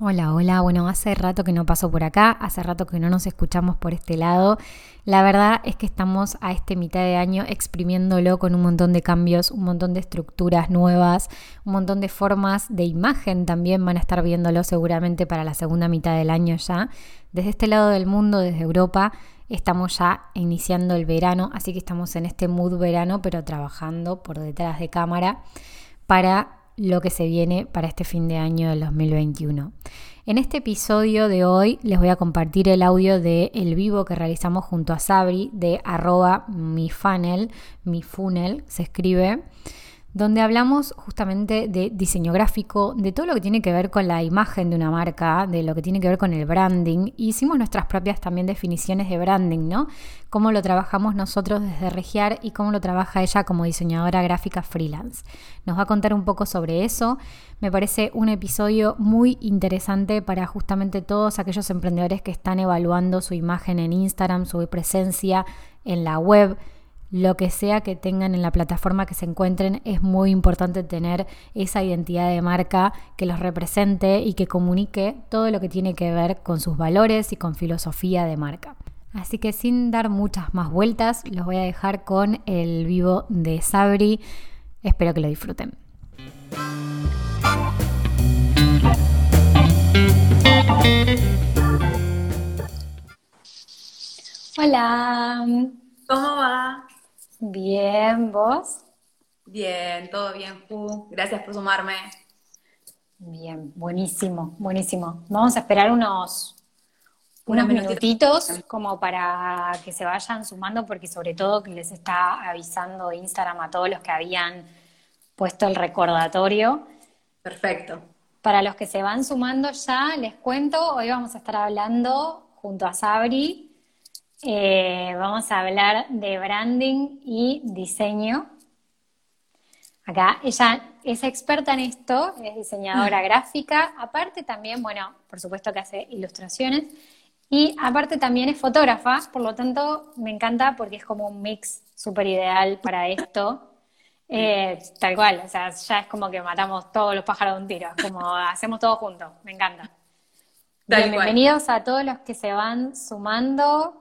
Hola, hola. Bueno, hace rato que no paso por acá, hace rato que no nos escuchamos por este lado. La verdad es que estamos a este mitad de año exprimiéndolo con un montón de cambios, un montón de estructuras nuevas, un montón de formas de imagen también van a estar viéndolo seguramente para la segunda mitad del año ya. Desde este lado del mundo, desde Europa, estamos ya iniciando el verano, así que estamos en este mood verano, pero trabajando por detrás de cámara para lo que se viene para este fin de año del 2021. En este episodio de hoy les voy a compartir el audio de el vivo que realizamos junto a Sabri de arroba mi funnel, mi funnel se escribe donde hablamos justamente de diseño gráfico, de todo lo que tiene que ver con la imagen de una marca, de lo que tiene que ver con el branding. hicimos nuestras propias también definiciones de branding, ¿no? Cómo lo trabajamos nosotros desde Regiar y cómo lo trabaja ella como diseñadora gráfica freelance. Nos va a contar un poco sobre eso. Me parece un episodio muy interesante para justamente todos aquellos emprendedores que están evaluando su imagen en Instagram, su presencia en la web lo que sea que tengan en la plataforma que se encuentren, es muy importante tener esa identidad de marca que los represente y que comunique todo lo que tiene que ver con sus valores y con filosofía de marca. Así que sin dar muchas más vueltas, los voy a dejar con el vivo de Sabri. Espero que lo disfruten. Hola. ¿Cómo va? Bien, ¿vos? Bien, todo bien, Ju. Gracias por sumarme. Bien, buenísimo, buenísimo. Vamos a esperar unos, unos minutitos como para que se vayan sumando, porque sobre todo que les está avisando Instagram a todos los que habían puesto el recordatorio. Perfecto. Para los que se van sumando ya, les cuento, hoy vamos a estar hablando junto a Sabri eh, vamos a hablar de branding y diseño. Acá ella es experta en esto, es diseñadora gráfica, aparte también, bueno, por supuesto que hace ilustraciones y aparte también es fotógrafa, por lo tanto me encanta porque es como un mix súper ideal para esto. Eh, tal cual, o sea, ya es como que matamos todos los pájaros de un tiro, como hacemos todo juntos, me encanta. bienvenidos a todos los que se van sumando.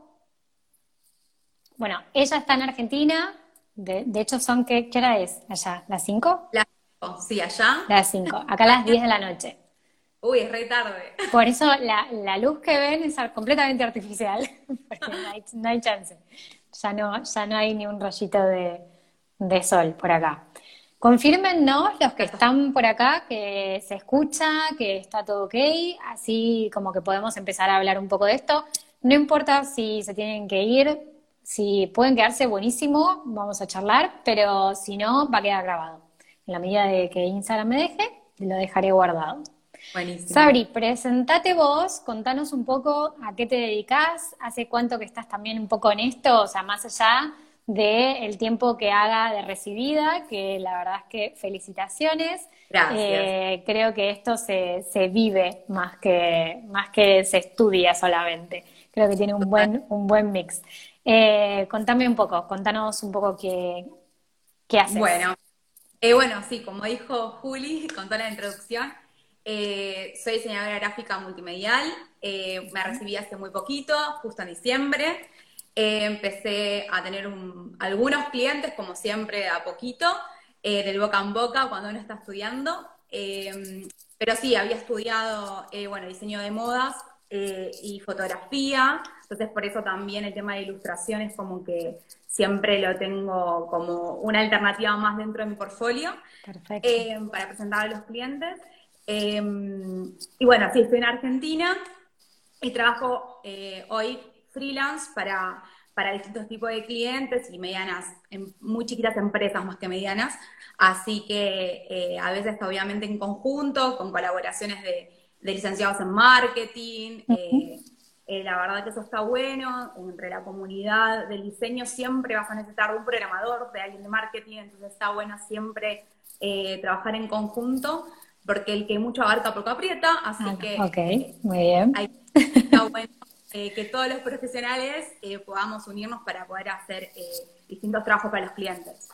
Bueno, ella está en Argentina, de, hecho son, ¿qué, hora es allá? ¿Las 5? Las 5, sí, allá. Las 5, acá a las 10 de la noche. Uy, es re tarde. Por eso la, luz que ven es completamente artificial, porque no hay, chance. Ya no, ya no hay ni un rayito de, de sol por acá. Confírmennos los que están por acá que se escucha, que está todo ok, así como que podemos empezar a hablar un poco de esto. No importa si se tienen que ir, si pueden quedarse buenísimo, vamos a charlar, pero si no, va a quedar grabado. En la medida de que Instagram me deje, lo dejaré guardado. Buenísimo. Sabri, presentate vos, contanos un poco a qué te dedicas, hace cuánto que estás también un poco en esto, o sea, más allá del tiempo que haga de recibida, que la verdad es que felicitaciones. Gracias. Eh, creo que esto se, se vive más que, más que se estudia solamente. Creo que tiene un buen, un buen mix. Eh, contame un poco, contanos un poco qué, qué haces. Bueno, eh, bueno, sí, como dijo Juli, con toda la introducción, eh, soy diseñadora gráfica multimedial, me recibí hace muy poquito, justo en diciembre. empecé a tener algunos clientes, como siempre, a poquito, del boca en boca cuando uno está estudiando. pero sí, había estudiado, bueno, diseño de modas y fotografía, entonces, por eso también el tema de ilustración es como que siempre lo tengo como una alternativa más dentro de mi portfolio eh, para presentar a los clientes. Eh, y bueno, sí, estoy en Argentina y trabajo eh, hoy freelance para, para distintos tipos de clientes y medianas, en muy chiquitas empresas más que medianas. Así que a veces obviamente en conjunto, con colaboraciones de, licenciados en marketing. Eh, la verdad que eso está bueno, entre la comunidad del diseño siempre vas a necesitar de un programador, de alguien de marketing, entonces está bueno siempre eh, trabajar en conjunto, porque el que mucho abarca poco aprieta, así ah, que okay, muy bien. está bueno eh, que todos los profesionales podamos unirnos para poder hacer distintos trabajos para los clientes.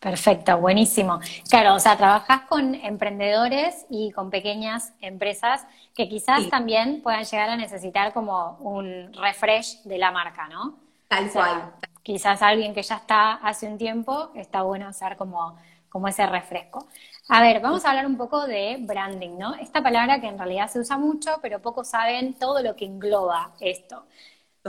Perfecto, buenísimo. Claro, o sea, trabajas con emprendedores y con pequeñas empresas que quizás también puedan llegar a necesitar como un refresh de la marca, ¿no? Tal cual. Quizás alguien que ya está hace un tiempo, está bueno hacer como, como ese refresco. A ver, vamos a hablar un poco de branding, ¿no? Esta palabra que en realidad se usa mucho, pero pocos saben todo lo que engloba esto.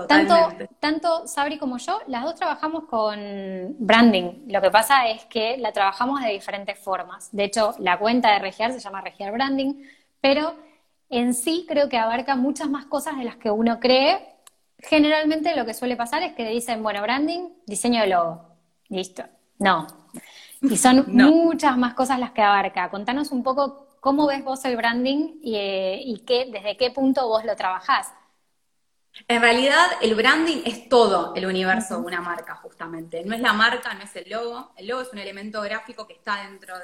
Tanto, tanto Sabri como yo, las dos trabajamos con branding. Lo que pasa es que la trabajamos de diferentes formas. De hecho, la cuenta de Regiar se llama Regiar Branding, pero en sí creo que abarca muchas más cosas de las que uno cree. Generalmente lo que suele pasar es que dicen, bueno, branding, diseño de logo. Listo. No. Y son muchas más cosas las que abarca. Contanos un poco cómo ves vos el branding y, eh, y qué, desde qué punto vos lo trabajás. En realidad, el branding es todo el universo de una marca, justamente. No es la marca, no es el logo. El logo es un elemento gráfico que está dentro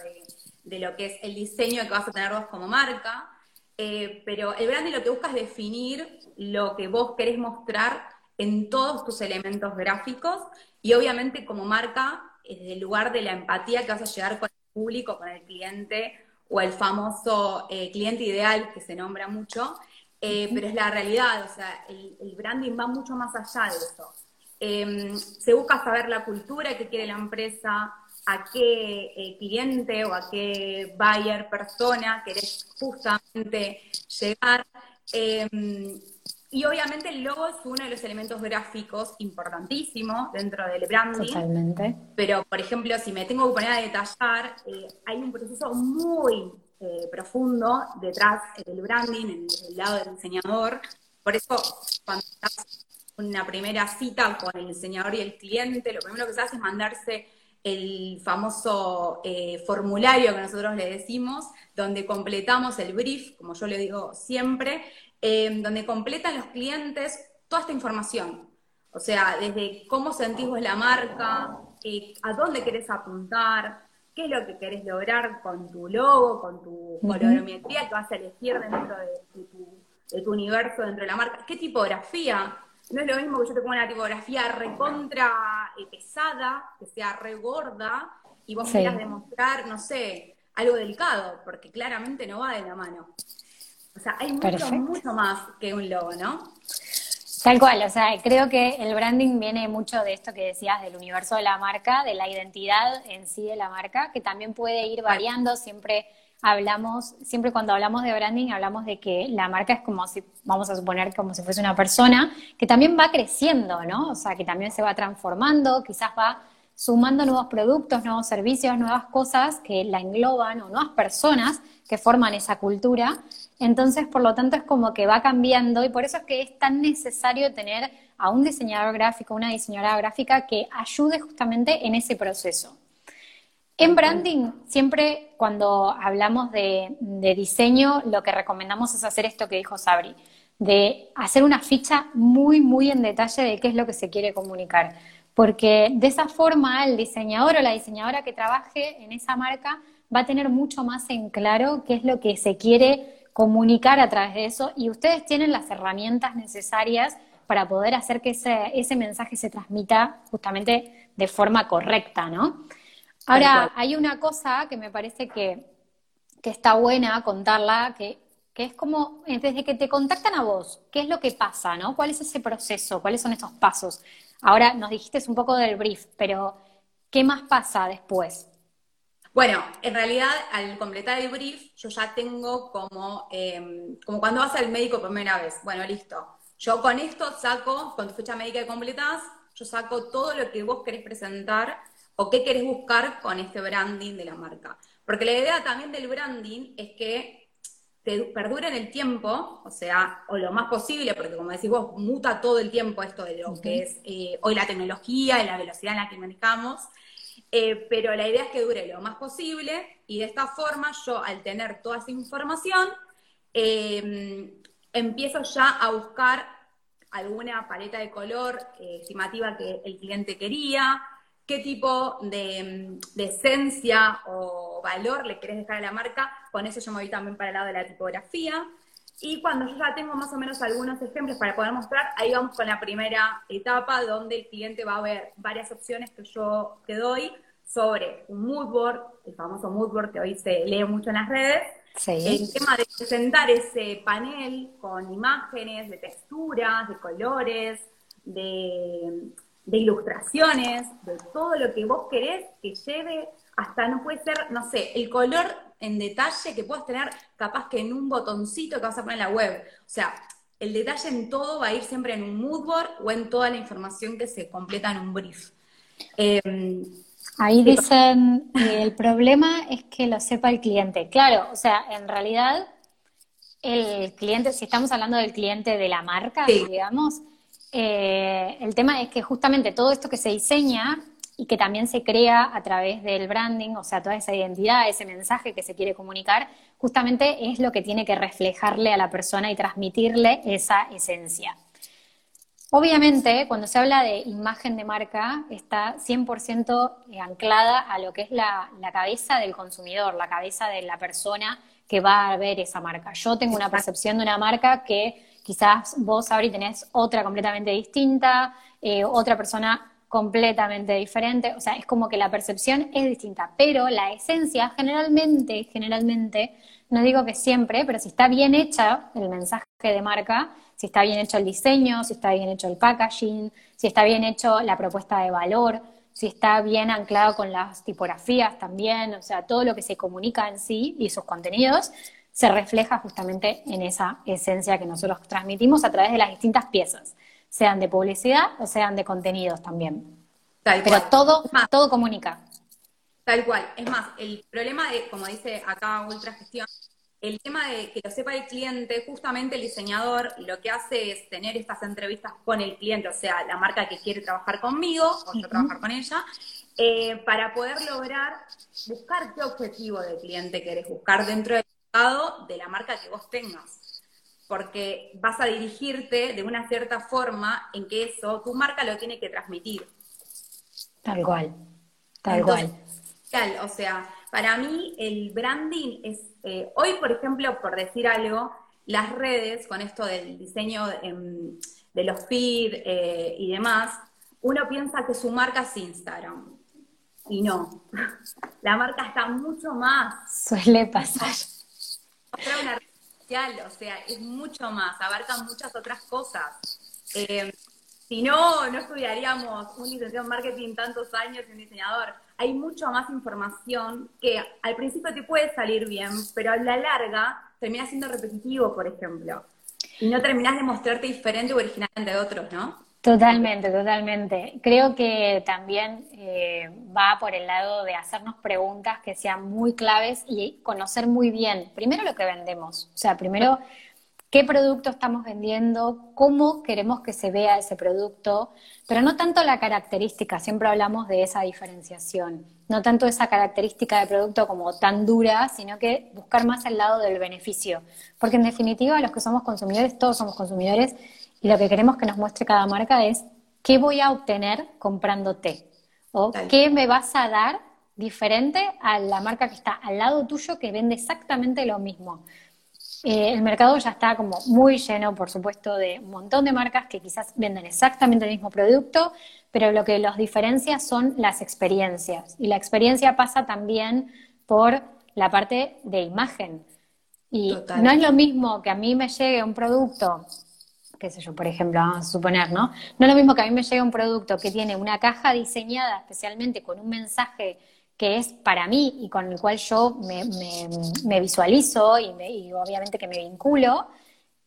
de, lo que es el diseño que vas a tener vos como marca. Eh, pero el branding lo que busca es definir lo que vos querés mostrar en todos tus elementos gráficos y obviamente como marca, desde el lugar de la empatía que vas a llegar con el público, con el cliente o el famoso eh, cliente ideal que se nombra mucho. Eh, pero es la realidad, o sea, el, branding va mucho más allá de eso. Em, se busca saber la cultura que quiere la empresa, a qué eh, cliente o a qué buyer, persona querés justamente llegar. Em, y obviamente el logo es uno de los elementos gráficos importantísimos dentro del branding. Totalmente. Pero, por ejemplo, si me tengo que poner a detallar, eh, hay un proceso muy eh, profundo detrás del branding, en el lado del diseñador. Por eso, cuando estás una primera cita con el diseñador y el cliente, lo primero que se hace es mandarse el famoso eh, formulario que nosotros le decimos, donde completamos el brief, como yo le digo siempre, eh, donde completan los clientes toda esta información. O sea, desde cómo sentís vos la marca, a dónde querés apuntar, qué es lo que querés lograr con tu logo, con tu colorometría que vas a elegir dentro de, tu, universo, dentro de la marca, qué tipografía. No es lo mismo que yo te ponga una tipografía recontra eh, pesada, que sea re gorda, y vos quieras demostrar, no sé, algo delicado, porque claramente no va de la mano. O sea, hay mucho, mucho más que un logo, ¿no? Tal cual, o sea, creo que el branding viene mucho de esto que decías del universo de la marca, de la identidad en sí de la marca, que también puede ir variando, siempre hablamos, siempre cuando hablamos de branding hablamos de que la marca es como si, vamos a suponer, como si fuese una persona que también va creciendo, ¿no? O sea, que también se va transformando, quizás va sumando nuevos productos, nuevos servicios, nuevas cosas que la engloban o nuevas personas que forman esa cultura. Entonces, por lo tanto, es como que va cambiando y por eso es que es tan necesario tener a un diseñador gráfico, una diseñadora gráfica que ayude justamente en ese proceso. En branding, siempre cuando hablamos de, de, diseño, lo que recomendamos es hacer esto que dijo Sabri, de hacer una ficha muy, muy en detalle de qué es lo que se quiere comunicar. Porque de esa forma el diseñador o la diseñadora que trabaje en esa marca va a tener mucho más en claro qué es lo que se quiere comunicar a través de eso y ustedes tienen las herramientas necesarias para poder hacer que ese, ese mensaje se transmita justamente de forma correcta, ¿no? Ahora, hay una cosa que me parece que, que está buena contarla, que, que, es como, desde que te contactan a vos, ¿qué es lo que pasa, no? ¿Cuál es ese proceso? ¿Cuáles son esos pasos? Ahora nos dijiste un poco del brief, pero ¿qué más pasa después? Bueno, en realidad al completar el brief, yo ya tengo como, em, como cuando vas al médico por primera vez. Bueno, listo. Yo con esto saco, con tu fecha médica que completás, yo saco todo lo que vos querés presentar o qué querés buscar con este branding de la marca. Porque la idea también del branding es que te perdure en el tiempo, o sea, o lo más posible, porque como decís vos, muta todo el tiempo esto de lo que es eh, hoy la tecnología y la velocidad en la que manejamos. Eh, pero la idea es que dure lo más posible y de esta forma yo al tener toda esa información em, empiezo ya a buscar alguna paleta de color estimativa que el cliente quería, qué tipo de, de, esencia o valor le querés dejar a la marca, con eso yo me voy también para el lado de la tipografía. Y cuando yo ya tengo más o menos algunos ejemplos para poder mostrar, ahí vamos con la primera etapa donde el cliente va a ver varias opciones que yo te doy sobre un mood board, el famoso mood board que hoy se lee mucho en las redes, el tema de presentar ese panel con imágenes, de texturas, de colores, de, de ilustraciones, de todo lo que vos querés que lleve hasta no puede ser, no sé, el color en detalle que puedas tener capaz que en un botoncito que vas a poner en la web. O sea, el detalle en todo va a ir siempre en un mood board o en toda la información que se completa en un brief. Em, Ahí dicen, eh, el problema es que lo sepa el cliente. Claro, o sea, en realidad, el cliente, si estamos hablando del cliente de la marca, digamos, eh, el tema es que justamente todo esto que se diseña y que también se crea a través del branding, o sea, toda esa identidad, ese mensaje que se quiere comunicar, justamente es lo que tiene que reflejarle a la persona y transmitirle esa esencia. Obviamente, cuando se habla de imagen de marca, está 100% anclada a lo que es la, la, cabeza del consumidor, la cabeza de la persona que va a ver esa marca. Yo tengo una percepción de una marca que quizás vos, Abri, tenés otra completamente distinta, eh, otra persona completamente diferente, o sea, es como que la percepción es distinta, pero la esencia generalmente, generalmente, no digo que siempre, pero si está bien hecha el mensaje de marca, si está bien hecho el diseño, si está bien hecho el packaging, si está bien hecho la propuesta de valor, si está bien anclado con las tipografías también, o sea, todo lo que se comunica en sí y sus contenidos se refleja justamente en esa esencia que nosotros transmitimos a través de las distintas piezas sean de publicidad o sean de contenidos también. Tal Pero todo, todo comunica. Tal cual. Es más, el problema de, como dice acá Ultra Gestión, el tema de que lo sepa el cliente, justamente el diseñador lo que hace es tener estas entrevistas con el cliente, o sea, la marca que quiere trabajar conmigo o yo trabajar con ella, eh, para poder lograr buscar qué objetivo de cliente querés buscar dentro del mercado de la marca que vos tengas porque vas a dirigirte de una cierta forma en que eso, tu marca lo tiene que transmitir. Tal cual, tal cual. O sea, para mí el branding es, eh, hoy por ejemplo, por decir algo, las redes, con esto del diseño em, de los feed eh, y demás, uno piensa que su marca es Instagram. Y no, la marca está mucho más. Suele pasar o sea, es mucho más, abarca muchas otras cosas. Eh, si no, no estudiaríamos un licenciado en marketing tantos años y un diseñador. Hay mucha más información que al principio te puede salir bien, pero a la larga termina siendo repetitivo, por ejemplo. Y no terminas de mostrarte diferente o original de otros, ¿no? Totalmente, totalmente. Creo que también eh, va por el lado de hacernos preguntas que sean muy claves y conocer muy bien, primero lo que vendemos, o sea, primero qué producto estamos vendiendo, cómo queremos que se vea ese producto, pero no tanto la característica, siempre hablamos de esa diferenciación, no tanto esa característica de producto como tan dura, sino que buscar más el lado del beneficio, porque en definitiva los que somos consumidores, todos somos consumidores, y lo que queremos que nos muestre cada marca es qué voy a obtener comprándote o qué me vas a dar diferente a la marca que está al lado tuyo que vende exactamente lo mismo. Eh, el mercado ya está como muy lleno, por supuesto, de un montón de marcas que quizás venden exactamente el mismo producto, pero lo que los diferencia son las experiencias. Y la experiencia pasa también por la parte de imagen. Y no es lo mismo que a mí me llegue un producto qué sé yo, por ejemplo, vamos a suponer, ¿no? No es lo mismo que a mí me llega un producto que tiene una caja diseñada especialmente con un mensaje que es para mí y con el cual yo me, visualizo y, obviamente que me vinculo,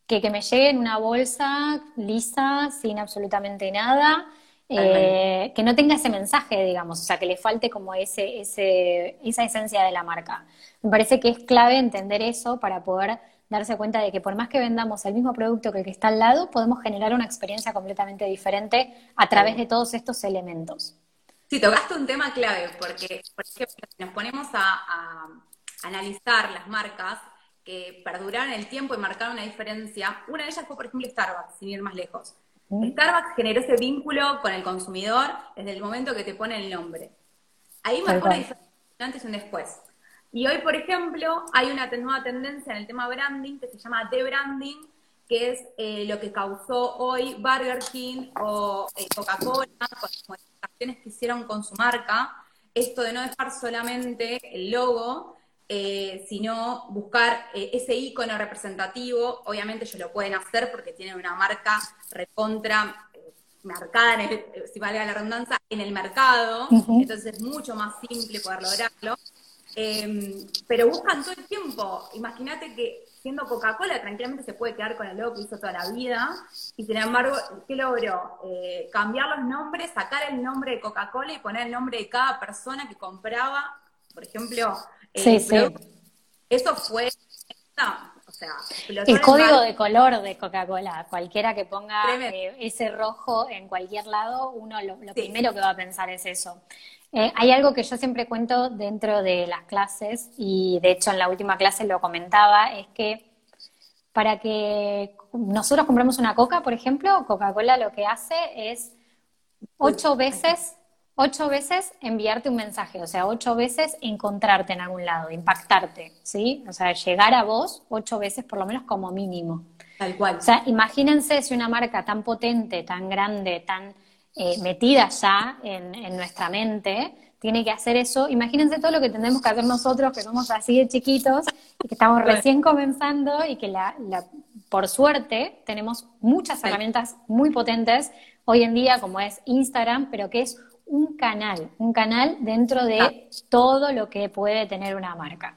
que que me llegue en una bolsa lisa, sin absolutamente nada, eh, que no tenga ese mensaje, digamos, o sea, que le falte como ese, ese, esa esencia de la marca. Me parece que es clave entender eso para poder darse cuenta de que por más que vendamos el mismo producto que el que está al lado, podemos generar una experiencia completamente diferente a través de todos estos elementos. Sí, tocaste un tema clave, porque, por ejemplo, si nos ponemos a, analizar las marcas que perduraron el tiempo y marcaron una diferencia, una de ellas fue, por ejemplo, Starbucks, sin ir más lejos. Mm. Starbucks generó ese vínculo con el consumidor desde el momento que te pone el nombre. Ahí marcó una diferencia antes y un después. Y hoy, por ejemplo, hay una nueva tendencia en el tema branding que se llama de-branding, que es eh, lo que causó hoy Burger King o eh, Coca-Cola con las modificaciones que hicieron con su marca, esto de no dejar solamente el logo, eh, sino buscar ese icono representativo. Obviamente ellos lo pueden hacer porque tienen una marca recontra marcada, en el, si valga la redundancia, en el mercado, entonces es mucho más simple poder lograrlo. Em, pero buscan todo el tiempo. Imagínate que siendo Coca-Cola tranquilamente se puede quedar con el logo que hizo toda la vida, y sin embargo, ¿qué logró? cambiar los nombres, sacar el nombre de Coca-Cola y poner el nombre de cada persona que compraba, por ejemplo, Sí, sí. Eso fue, o sea, el código de color de Coca-Cola, cualquiera que ponga eh, ese rojo en cualquier lado, uno lo, primero que va a pensar es eso. Eh, hay algo que yo siempre cuento dentro de las clases, y de hecho en la última clase lo comentaba, es que para que nosotros compremos una coca, por ejemplo, Coca-Cola lo que hace es ocho veces ocho veces enviarte un mensaje, o sea, ocho veces encontrarte en algún lado, impactarte, ¿sí? O sea, llegar a vos ocho veces por lo menos como mínimo. Tal cual. O sea, imagínense si una marca tan potente, tan grande, tan eh, metida ya en, nuestra mente, tiene que hacer eso. Imagínense todo lo que tenemos que hacer nosotros, que somos así de chiquitos y que estamos recién comenzando y que la, por suerte tenemos muchas herramientas muy potentes hoy en día, como es Instagram, pero que es un canal, un canal dentro de ah. todo lo que puede tener una marca.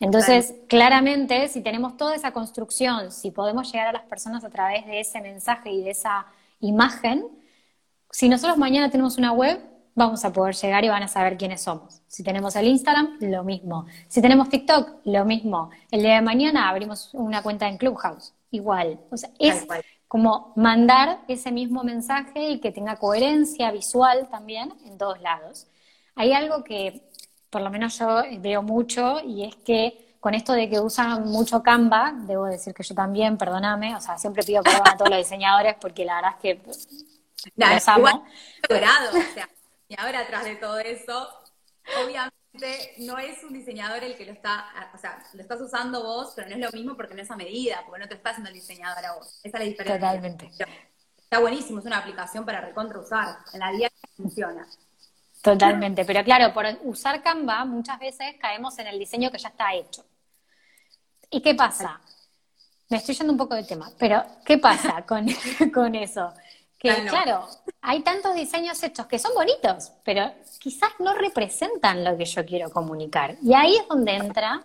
Entonces, claramente, si tenemos toda esa construcción, si podemos llegar a las personas a través de ese mensaje y de esa imagen, si nosotros mañana tenemos una web, vamos a poder llegar y van a saber quiénes somos. Si tenemos el Instagram, lo mismo. Si tenemos TikTok, lo mismo. El día de mañana abrimos una cuenta en Clubhouse, igual. O sea, es como mandar ese mismo mensaje y que tenga coherencia visual también en todos lados. Hay algo que por lo menos yo veo mucho y es que con esto de que usan mucho Canva, debo decir que yo también, perdóname, o sea, siempre pido perdón a todos los diseñadores porque la verdad es que los amo. Logrado, o sea, y ahora atrás de todo eso, obviamente no es un diseñador el que lo está, o sea, lo estás usando vos, pero no es lo mismo porque no es a medida, porque no te está haciendo el diseñador a vos. Esa es la diferencia. Totalmente. Está buenísimo, es una aplicación para recontra usar. En la día funciona. Totalmente, pero claro, por usar Canva muchas veces caemos en el diseño que ya está hecho. ¿Y qué pasa? Me estoy yendo un poco del tema, pero ¿qué pasa con, con eso? Que claro, hay tantos diseños hechos que son bonitos, pero quizás no representan lo que yo quiero comunicar. Y ahí es donde entra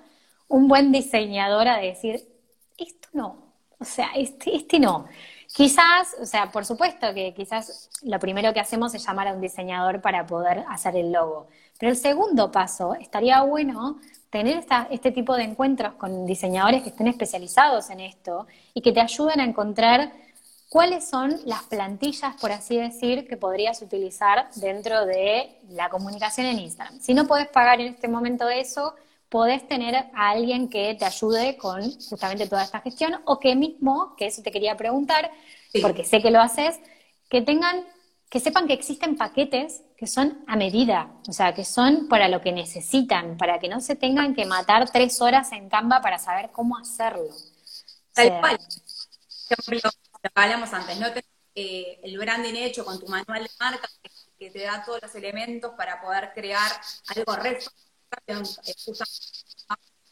un buen diseñador a decir, esto no, o sea, este, este no. Quizás, o sea, por supuesto que quizás lo primero que hacemos es llamar a un diseñador para poder hacer el logo. Pero el segundo paso, estaría bueno tener este tipo de encuentros con diseñadores que estén especializados en esto y que te ayuden a encontrar ¿Cuáles son las plantillas, por así decir, que podrías utilizar dentro de la comunicación en Instagram? Si no puedes pagar en este momento eso, podés tener a alguien que te ayude con justamente toda esta gestión o que mismo, que eso te quería preguntar, porque sé que lo haces, que tengan, que sepan que existen paquetes que son a medida, o sea, que son para lo que necesitan, para que no se tengan que matar tres horas en Canva para saber cómo hacerlo. Tal cual lo que hablamos antes, ¿no? Tenés, eh, el branding hecho con tu manual de marca que, te da todos los elementos para poder crear algo re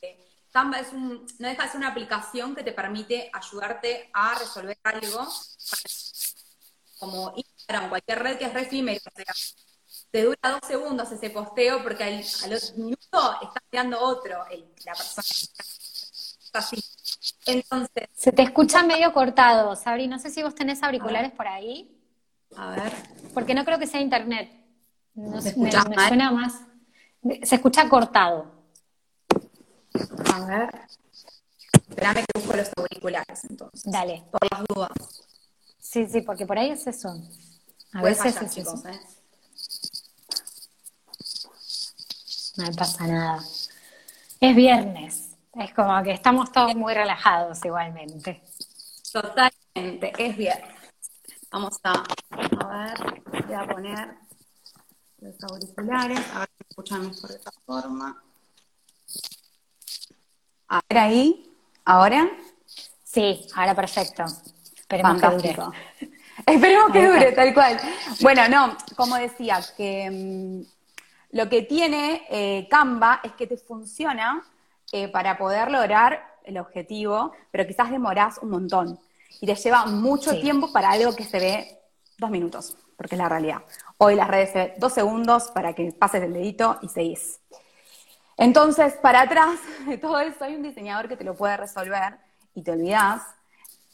eh, Canva es un, no deja de ser una aplicación que te permite ayudarte a resolver algo como Instagram, cualquier red que es re o sea, te dura dos segundos ese posteo porque al, a los minutos está creando otro, la persona está así. Entonces. Se te escucha medio cortado, Sabri. No sé si vos tenés auriculares por ahí. A ver. Porque no creo que sea internet. No, ¿Se me, me suena más. Se escucha cortado. A ver. Espérame que busco los auriculares entonces. Dale. Por las dudas. Sí, sí, porque por ahí es eso. A veces es chicos, ¿eh? No pasa nada. Es viernes. Es como que estamos todos muy relajados igualmente. Totalmente, es bien. Vamos a, a ver, voy a poner los auriculares, a ver si escuchan mejor de esta forma. A ver ahí, ¿ahora? Sí, ahora perfecto. Esperemos que dure. Esperemos que dure, tal cual. Bueno, no, como decía, que mm, lo que tiene eh, Canva es que te funciona eh, para poder lograr el objetivo, pero quizás demorás un montón y te lleva mucho tiempo para algo que se ve dos minutos, porque es la realidad. Hoy las redes se dos segundos para que pases el dedito y seguís. Entonces, para atrás de todo eso hay un diseñador que te lo puede resolver y te olvidas.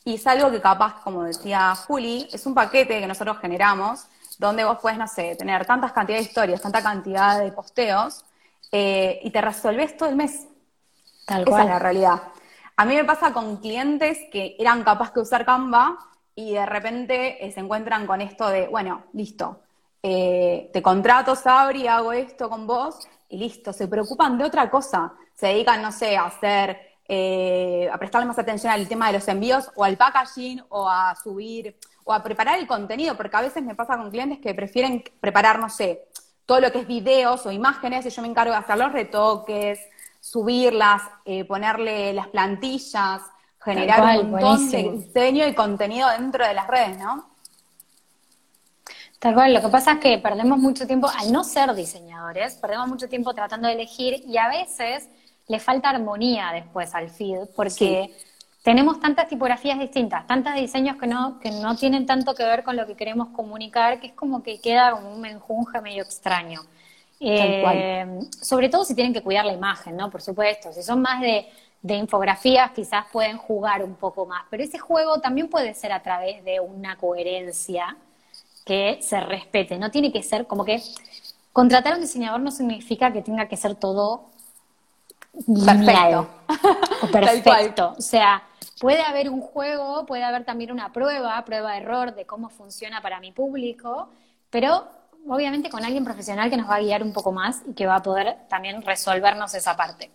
Y es algo que capaz, como decía Juli, es un paquete que nosotros generamos, donde vos puedes, no sé, tener tantas cantidades de historias, tanta cantidad de posteos, eh, y te resolves todo el mes. Tal Esa es la realidad. A mí me pasa con clientes que eran capaces de usar Canva y de repente eh, se encuentran con esto de, bueno, listo, eh, te contrato, Sabri, hago esto con vos, y listo, se preocupan de otra cosa, se dedican, no sé, a hacer, eh, a prestarle más atención al tema de los envíos o al packaging o a subir o a preparar el contenido, porque a veces me pasa con clientes que prefieren preparar, no sé, todo lo que es videos o imágenes y yo me encargo de hacer los retoques, subirlas, eh, ponerle las plantillas, generar un montón de diseño y contenido dentro de las redes, ¿no? Tal cual, lo que pasa es que perdemos mucho tiempo, al no ser diseñadores, perdemos mucho tiempo tratando de elegir y a veces le falta armonía después al feed, porque tenemos tantas tipografías distintas, tantos diseños que no, que no tienen tanto que ver con lo que queremos comunicar, que es como que queda como un menjunje medio extraño. Eh, sobre todo si tienen que cuidar la imagen, ¿no? Por supuesto. Si son más de, de, infografías, quizás pueden jugar un poco más. Pero ese juego también puede ser a través de una coherencia que se respete. No tiene que ser como que contratar a un diseñador no significa que tenga que ser todo perfecto. perfecto. O sea, puede haber un juego, puede haber también una prueba, prueba de error de cómo funciona para mi público, pero obviamente con alguien profesional que nos va a guiar un poco más y que va a poder también resolvernos esa parte.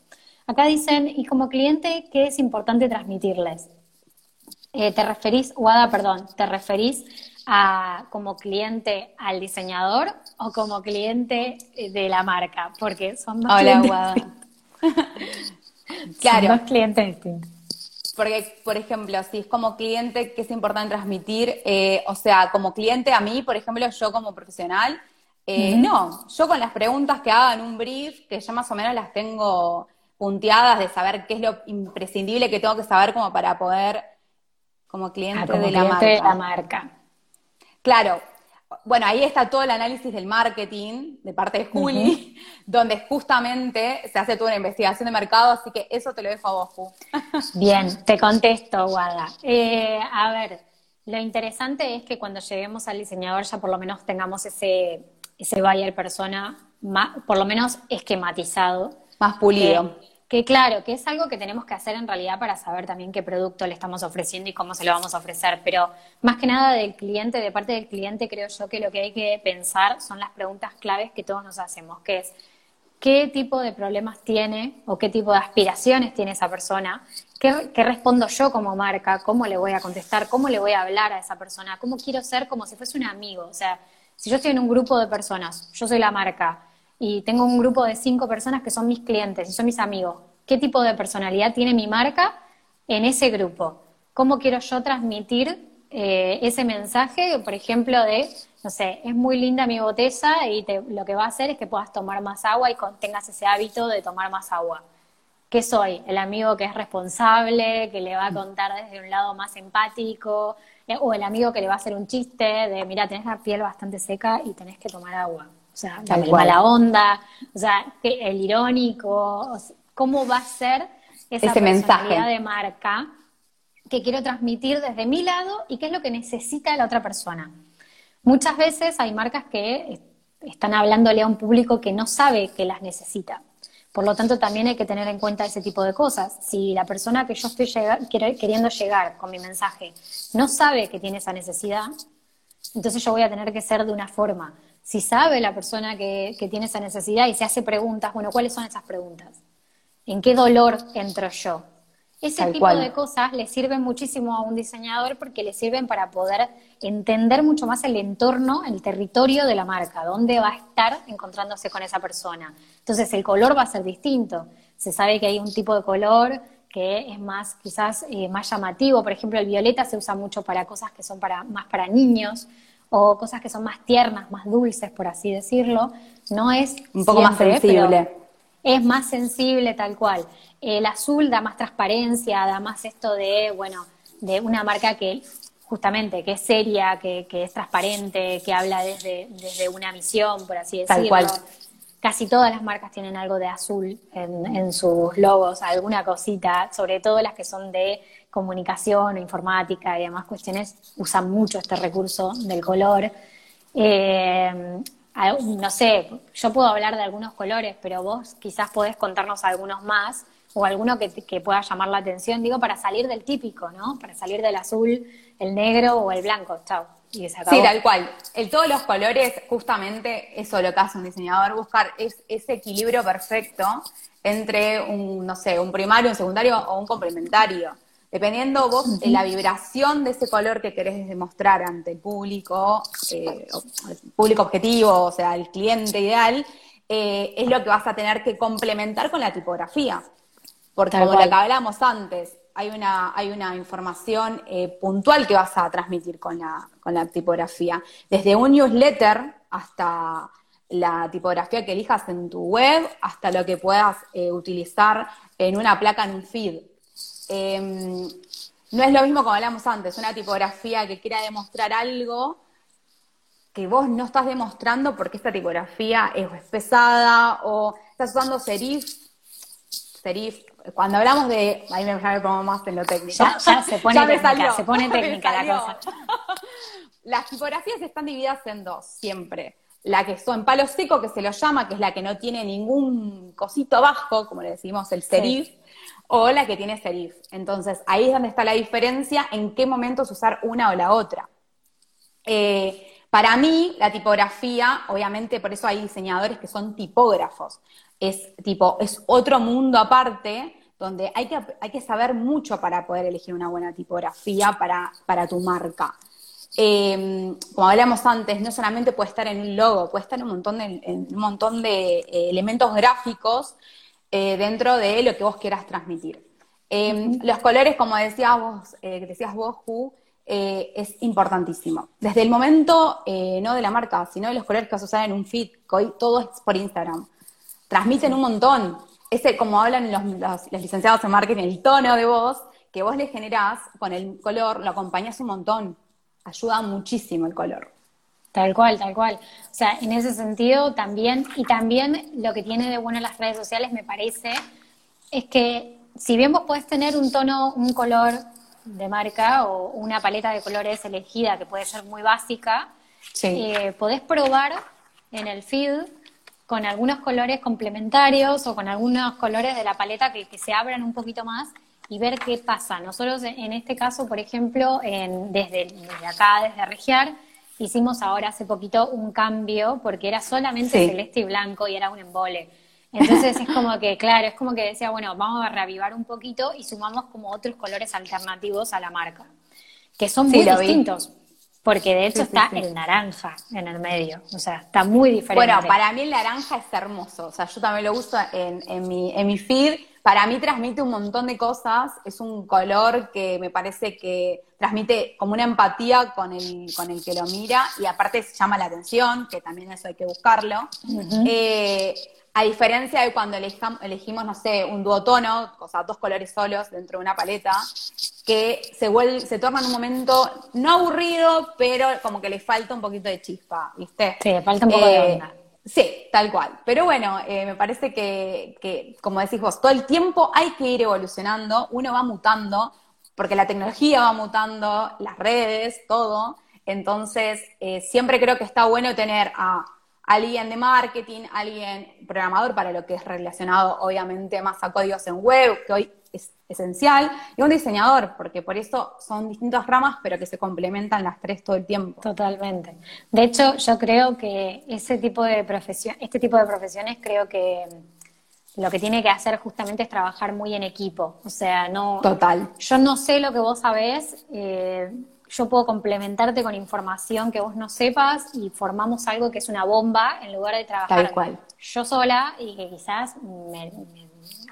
Acá dicen, y como cliente, ¿qué es importante transmitirles? Eh, ¿Te referís, Wada, perdón, te referís como cliente al diseñador o como cliente de la marca? Porque son dos Hola, Guada. claro. Son dos clientes distintos. Porque, por ejemplo, si es como cliente, ¿qué es importante transmitir? Eh, o sea, como cliente a mí, por ejemplo, yo como profesional, eh, no, yo con las preguntas que haga en un brief, que ya más o menos las tengo punteadas de saber qué es lo imprescindible que tengo que saber como para poder, como cliente, ah, de, la marca. de la marca. Claro, bueno, ahí está todo el análisis del marketing de parte de Juli, donde justamente se hace toda una investigación de mercado, así que eso te lo dejo a vos, Ju. Bien, te contesto, Guada. Eh, a ver, lo interesante es que cuando lleguemos al diseñador ya por lo menos tengamos ese, ese buyer persona, por lo menos esquematizado. Más pulido. Que claro, que es algo que tenemos que hacer en realidad para saber también qué producto le estamos ofreciendo y cómo se lo vamos a ofrecer. Pero más que nada del cliente, de parte del cliente, creo yo que lo que hay que pensar son las preguntas claves que todos nos hacemos, es qué tipo de problemas tiene o qué tipo de aspiraciones tiene esa persona, qué, qué respondo yo como marca, cómo le voy a contestar, cómo le voy a hablar a esa persona, cómo quiero ser como si fuese un amigo. O sea, si yo estoy en un grupo de personas, yo soy la marca y tengo un grupo de cinco personas que son mis clientes y son mis amigos. ¿Qué tipo de personalidad tiene mi marca en ese grupo? ¿Cómo quiero yo transmitir eh, ese mensaje, por ejemplo, de, no sé, es muy linda mi botella y lo que va a hacer es que puedas tomar más agua y tengas ese hábito de tomar más agua. ¿Qué soy? El amigo que es responsable, que le va a contar desde un lado más empático, eh, o el amigo que le va a hacer un chiste de, mira, tenés la piel bastante seca y tenés que tomar agua. O sea, la mala onda, o sea, el irónico, cómo va a ser esa Ese personalidad de marca que quiero transmitir desde mi lado y qué es lo que necesita la otra persona. Muchas veces hay marcas que están hablándole a un público que no sabe que las necesita. Por lo tanto, también hay que tener en cuenta ese tipo de cosas. Si la persona que yo estoy queriendo llegar con mi mensaje no sabe que tiene esa necesidad, entonces yo voy a tener que ser de una forma si sabe la persona que, tiene esa necesidad y se hace preguntas, bueno, ¿cuáles son esas preguntas? ¿En qué dolor entro yo? Ese tipo de cosas le sirven muchísimo a un diseñador porque le sirven para poder entender mucho más el entorno, el territorio de la marca, dónde va a estar encontrándose con esa persona. Entonces el color va a ser distinto. Se sabe que hay un tipo de color que es más quizás eh, más llamativo. Por ejemplo, el violeta se usa mucho para cosas que son para, más para niños o cosas que son más tiernas, más dulces, por así decirlo, no es un poco más sensible. Es más sensible tal cual. El azul da más transparencia, da más esto de, bueno, de una marca que justamente, que es seria, que, que es transparente, que habla desde, desde una misión, por así decirlo. Tal cual. Casi todas las marcas tienen algo de azul en, en sus logos, alguna cosita, sobre todo las que son de comunicación o informática y demás cuestiones, usan mucho este recurso del color. Eh, no sé, yo puedo hablar de algunos colores, pero vos quizás podés contarnos algunos más o alguno que, que, pueda llamar la atención, digo, para salir del típico, ¿no? Para salir del azul, el negro o el blanco, chao. Y Sí, tal cual. El, todos los colores, justamente, eso lo que hace un diseñador, buscar es ese equilibrio perfecto entre un, no sé, un primario, un secundario o un complementario. Dependiendo vos de la vibración de ese color que querés demostrar ante el público, eh, el público objetivo, o sea, el cliente ideal, eh, es lo que vas a tener que complementar con la tipografía. Porque como lo que hablábamos antes, hay una, hay una información eh, puntual que vas a transmitir con la, con la tipografía. Desde un newsletter hasta la tipografía que elijas en tu web, hasta lo que puedas utilizar en una placa en un feed. Em, no es lo mismo como hablamos antes, una tipografía que quiera demostrar algo que vos no estás demostrando porque esta tipografía es pesada o estás usando serif. Serif, cuando hablamos de. Ahí me, ya me pongo más en lo técnico. Ya, se pone técnica, se pone técnica la cosa. Las tipografías están divididas en dos, siempre. La que son palo seco, que se lo llama, que es la que no tiene ningún cosito abajo, como le decimos el serif, o la que tiene serif. Entonces, ahí es donde está la diferencia en qué momentos usar una o la otra. Eh, para mí, la tipografía, obviamente, por eso hay diseñadores que son tipógrafos. Es tipo, es otro mundo aparte, donde hay que, hay que saber mucho para poder elegir una buena tipografía para, para tu marca. Eh, como hablamos antes, no solamente puede estar en un logo, puede estar en un montón de, un montón de eh, elementos gráficos eh, dentro de lo que vos quieras transmitir. Em, los colores, como decías vos, eh, decías vos, Ju, eh, es importantísimo. Desde el momento, no de la marca, sino de los colores que vas a usar en un feed, que hoy todo es por Instagram. Transmiten un montón. Ese, como hablan los, los, licenciados en marketing, el tono de voz que vos le generás con el color, lo acompañas un montón. Ayuda muchísimo el color. Tal cual, tal cual. O sea, en ese sentido también, y también lo que tiene de bueno las redes sociales, me parece, es que si bien vos podés tener un tono, un color de marca o una paleta de colores elegida que puede ser muy básica, eh, podés probar en el feed con algunos colores complementarios o con algunos colores de la paleta que, se abran un poquito más y ver qué pasa. Nosotros en este caso, por ejemplo, en, desde, desde acá, desde Regiar, hicimos ahora hace poquito un cambio porque era solamente celeste y blanco y era un embole. Entonces es como que, claro, es como que decía, bueno, vamos a reavivar un poquito y sumamos como otros colores alternativos a la marca, que son muy distintos. Porque de hecho está el naranja en el medio, o sea, está muy diferente. Bueno, para mí el naranja es hermoso, o sea, yo también lo uso en, en, mi, en mi feed para mí transmite un montón de cosas, es un color que me parece que transmite como una empatía con el, con el que lo mira y aparte llama la atención, que también eso hay que buscarlo. Eh, a diferencia de cuando elegimos, no sé, un duotono, o sea, dos colores solos dentro de una paleta, que se, vuelve, se torna en un momento no aburrido, pero como que le falta un poquito de chispa, ¿viste? Sí, falta un poco de eh, onda. Sí, tal cual. Pero bueno, eh, me parece que, como decís vos, todo el tiempo hay que ir evolucionando, uno va mutando, porque la tecnología va mutando, las redes, todo. Entonces, eh, siempre creo que está bueno tener a alguien de marketing, alguien programador para lo que es relacionado obviamente más a códigos en web, que hoy es esencial, y un diseñador, porque por eso son distintas ramas, pero que se complementan las tres todo el tiempo. Totalmente. De hecho, yo creo que ese tipo de profesión, este tipo de profesiones creo que lo que tiene que hacer justamente es trabajar muy en equipo. O sea, no. Total. Yo no sé lo que vos sabés. Eh, yo puedo complementarte con información que vos no sepas y formamos algo que es una bomba en lugar de trabajar cual. yo sola y que quizás me,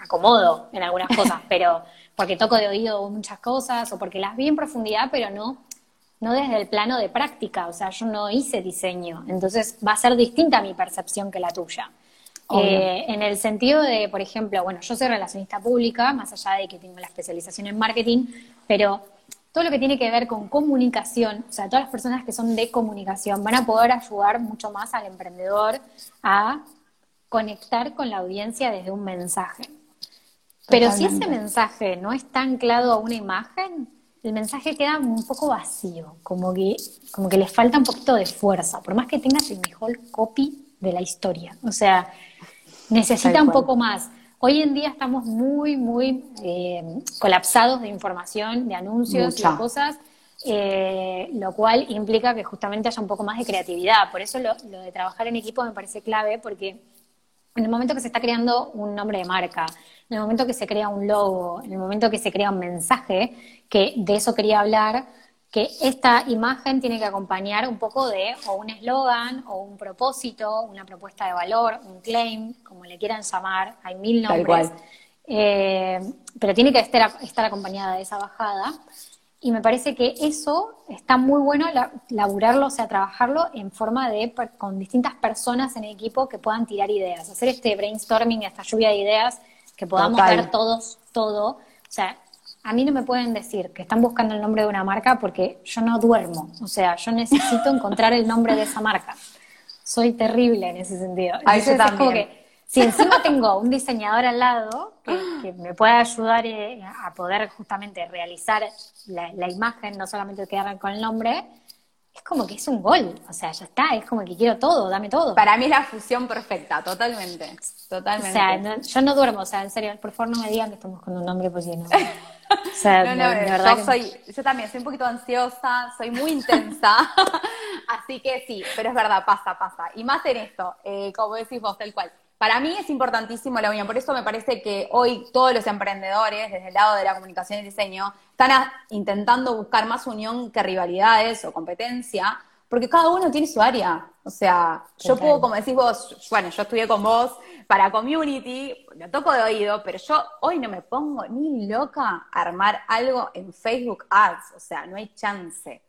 acomodo en algunas cosas, pero porque toco de oído muchas cosas o porque las vi en profundidad, pero no, no desde el plano de práctica, o sea, yo no hice diseño, entonces va a ser distinta mi percepción que la tuya. Eh, en el sentido de, por ejemplo, bueno, yo soy relacionista pública, más allá de que tengo la especialización en marketing, pero todo lo que tiene que ver con comunicación, o sea, todas las personas que son de comunicación van a poder ayudar mucho más al emprendedor a conectar con la audiencia desde un mensaje. Pero si ese mensaje no está anclado a una imagen, el mensaje queda un poco vacío, como que, como que le falta un poquito de fuerza, por más que tengas el mejor copy de la historia. O sea, necesita un poco más. Hoy en día estamos muy, muy eh, colapsados de información, de anuncios, y de cosas, eh, lo cual implica que justamente haya un poco más de creatividad. Por eso lo, lo de trabajar en equipo me parece clave, porque en el momento que se está creando un nombre de marca, en el momento que se crea un logo, en el momento que se crea un mensaje, que de eso quería hablar, que esta imagen tiene que acompañar un poco de o un eslogan o un propósito, una propuesta de valor, un claim, como le quieran llamar, hay mil nombres. Eh, pero tiene que estar, estar acompañada de esa bajada. Y me parece que eso está muy bueno laburarlo, o sea, trabajarlo en forma de con distintas personas en equipo que puedan tirar ideas, hacer este brainstorming, esta lluvia de ideas, que podamos ver todos todo. O sea, a mí no me pueden decir que están buscando el nombre de una marca porque yo no duermo. O sea, yo necesito encontrar el nombre de esa marca. Soy terrible en ese sentido. Entonces, es como que si encima tengo un diseñador al lado que, me pueda ayudar eh, a poder justamente realizar la, imagen, no solamente quedar con el nombre, es como que es un gol. O sea, ya está, es como que quiero todo, dame todo. Para mí es la fusión perfecta, totalmente. Totalmente. O sea, yo no duermo, o sea, en serio, por favor no me digan que estamos con un nombre, pues no. O sea, no, no, yo, soy, yo también soy un poquito ansiosa, soy muy intensa, así que sí, pero es verdad, pasa, pasa. Y más en esto, eh, como decís vos, tal cual. Para mí es importantísimo la unión, por eso me parece que hoy todos los emprendedores, desde el lado de la comunicación y diseño, están intentando buscar más unión que rivalidades o competencia, porque cada uno tiene su área. O sea, yo puedo, como decís vos, bueno, yo estudié con vos para community, lo toco de oído, pero yo hoy no me pongo ni loca a armar algo en Facebook Ads, o sea, no hay chance.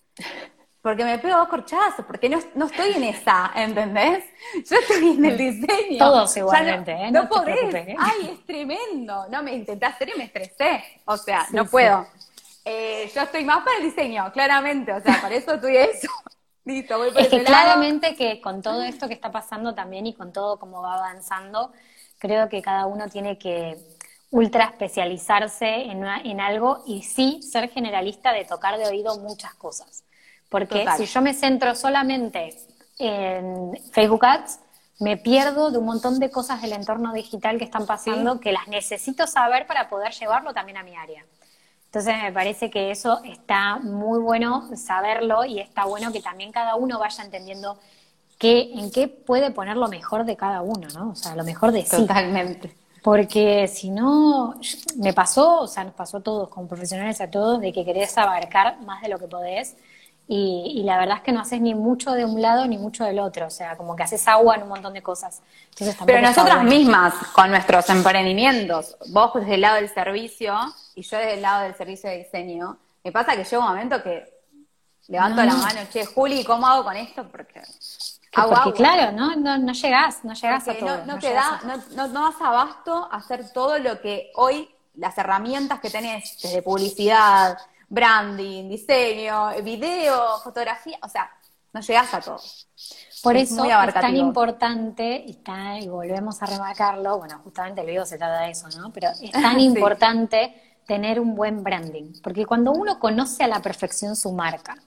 Porque me pego dos corchazos, porque no, no estoy en esa, ¿entendés? Yo estoy en el diseño. Todos igualmente, ¿eh? No, podés. ¿eh? Ay, es tremendo. No, me intenté hacer y me estresé. O sea, no puedo. Eh, yo estoy más para el diseño, claramente. O sea, para eso estoy eso. Listo, voy por es que claramente que con todo esto que está pasando también y con todo cómo va avanzando, creo que cada uno tiene que ultra especializarse en, en algo y sí ser generalista de tocar de oído muchas cosas. Porque si yo me centro solamente en Facebook Ads, me pierdo de un montón de cosas del entorno digital que están pasando que las necesito saber para poder llevarlo también a mi área. Entonces me parece que eso está muy bueno saberlo y está bueno que también cada uno vaya entendiendo qué, en qué puede poner lo mejor de cada uno, ¿no? O sea, lo mejor de sí. Totalmente. Porque si no, me pasó, o sea, nos pasó a todos, como profesionales a todos, de que querés abarcar más de lo que podés y, la verdad es que no haces ni mucho de un lado ni mucho del otro, o sea, como que haces agua en un montón de cosas. Pero nosotras mismas, con nuestros emprendimientos, vos desde el lado del servicio y yo desde el lado del servicio de diseño, me pasa que llega un momento que levanto la mano, che, Juli, ¿cómo hago con esto? Porque porque claro, ¿no? No, no llegás, no llegás a todo. No, te da, no, no, das abasto a hacer todo lo que hoy, las herramientas que tenés, desde publicidad, branding, diseño, video, fotografía, o sea, no llegas a todo. Por eso es tan importante, y, y volvemos a remarcarlo, bueno, justamente el video se trata de eso, ¿no? Pero es tan importante tener un buen branding, porque cuando uno conoce a la perfección su marca,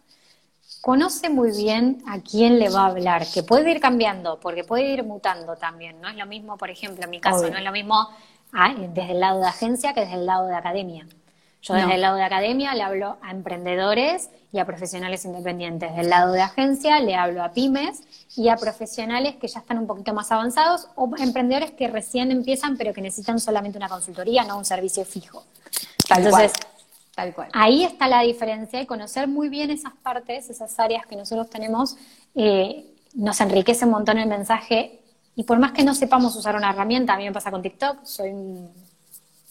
conoce muy bien a quién le va a hablar, que puede ir cambiando, porque puede ir mutando también, no es lo mismo, por ejemplo, en mi caso, no es lo mismo ah, desde el lado de agencia que desde el lado de academia. Yo desde el lado de academia le hablo a emprendedores y a profesionales independientes. Del lado de agencia le hablo a pymes y a profesionales que ya están un poquito más avanzados o emprendedores que recién empiezan pero que necesitan solamente una consultoría, no un servicio fijo. Tal Entonces, Tal cual. ahí está la diferencia y conocer muy bien esas partes, esas áreas que nosotros tenemos, eh, nos enriquece un montón el mensaje y por más que no sepamos usar una herramienta, a mí me pasa con TikTok, soy un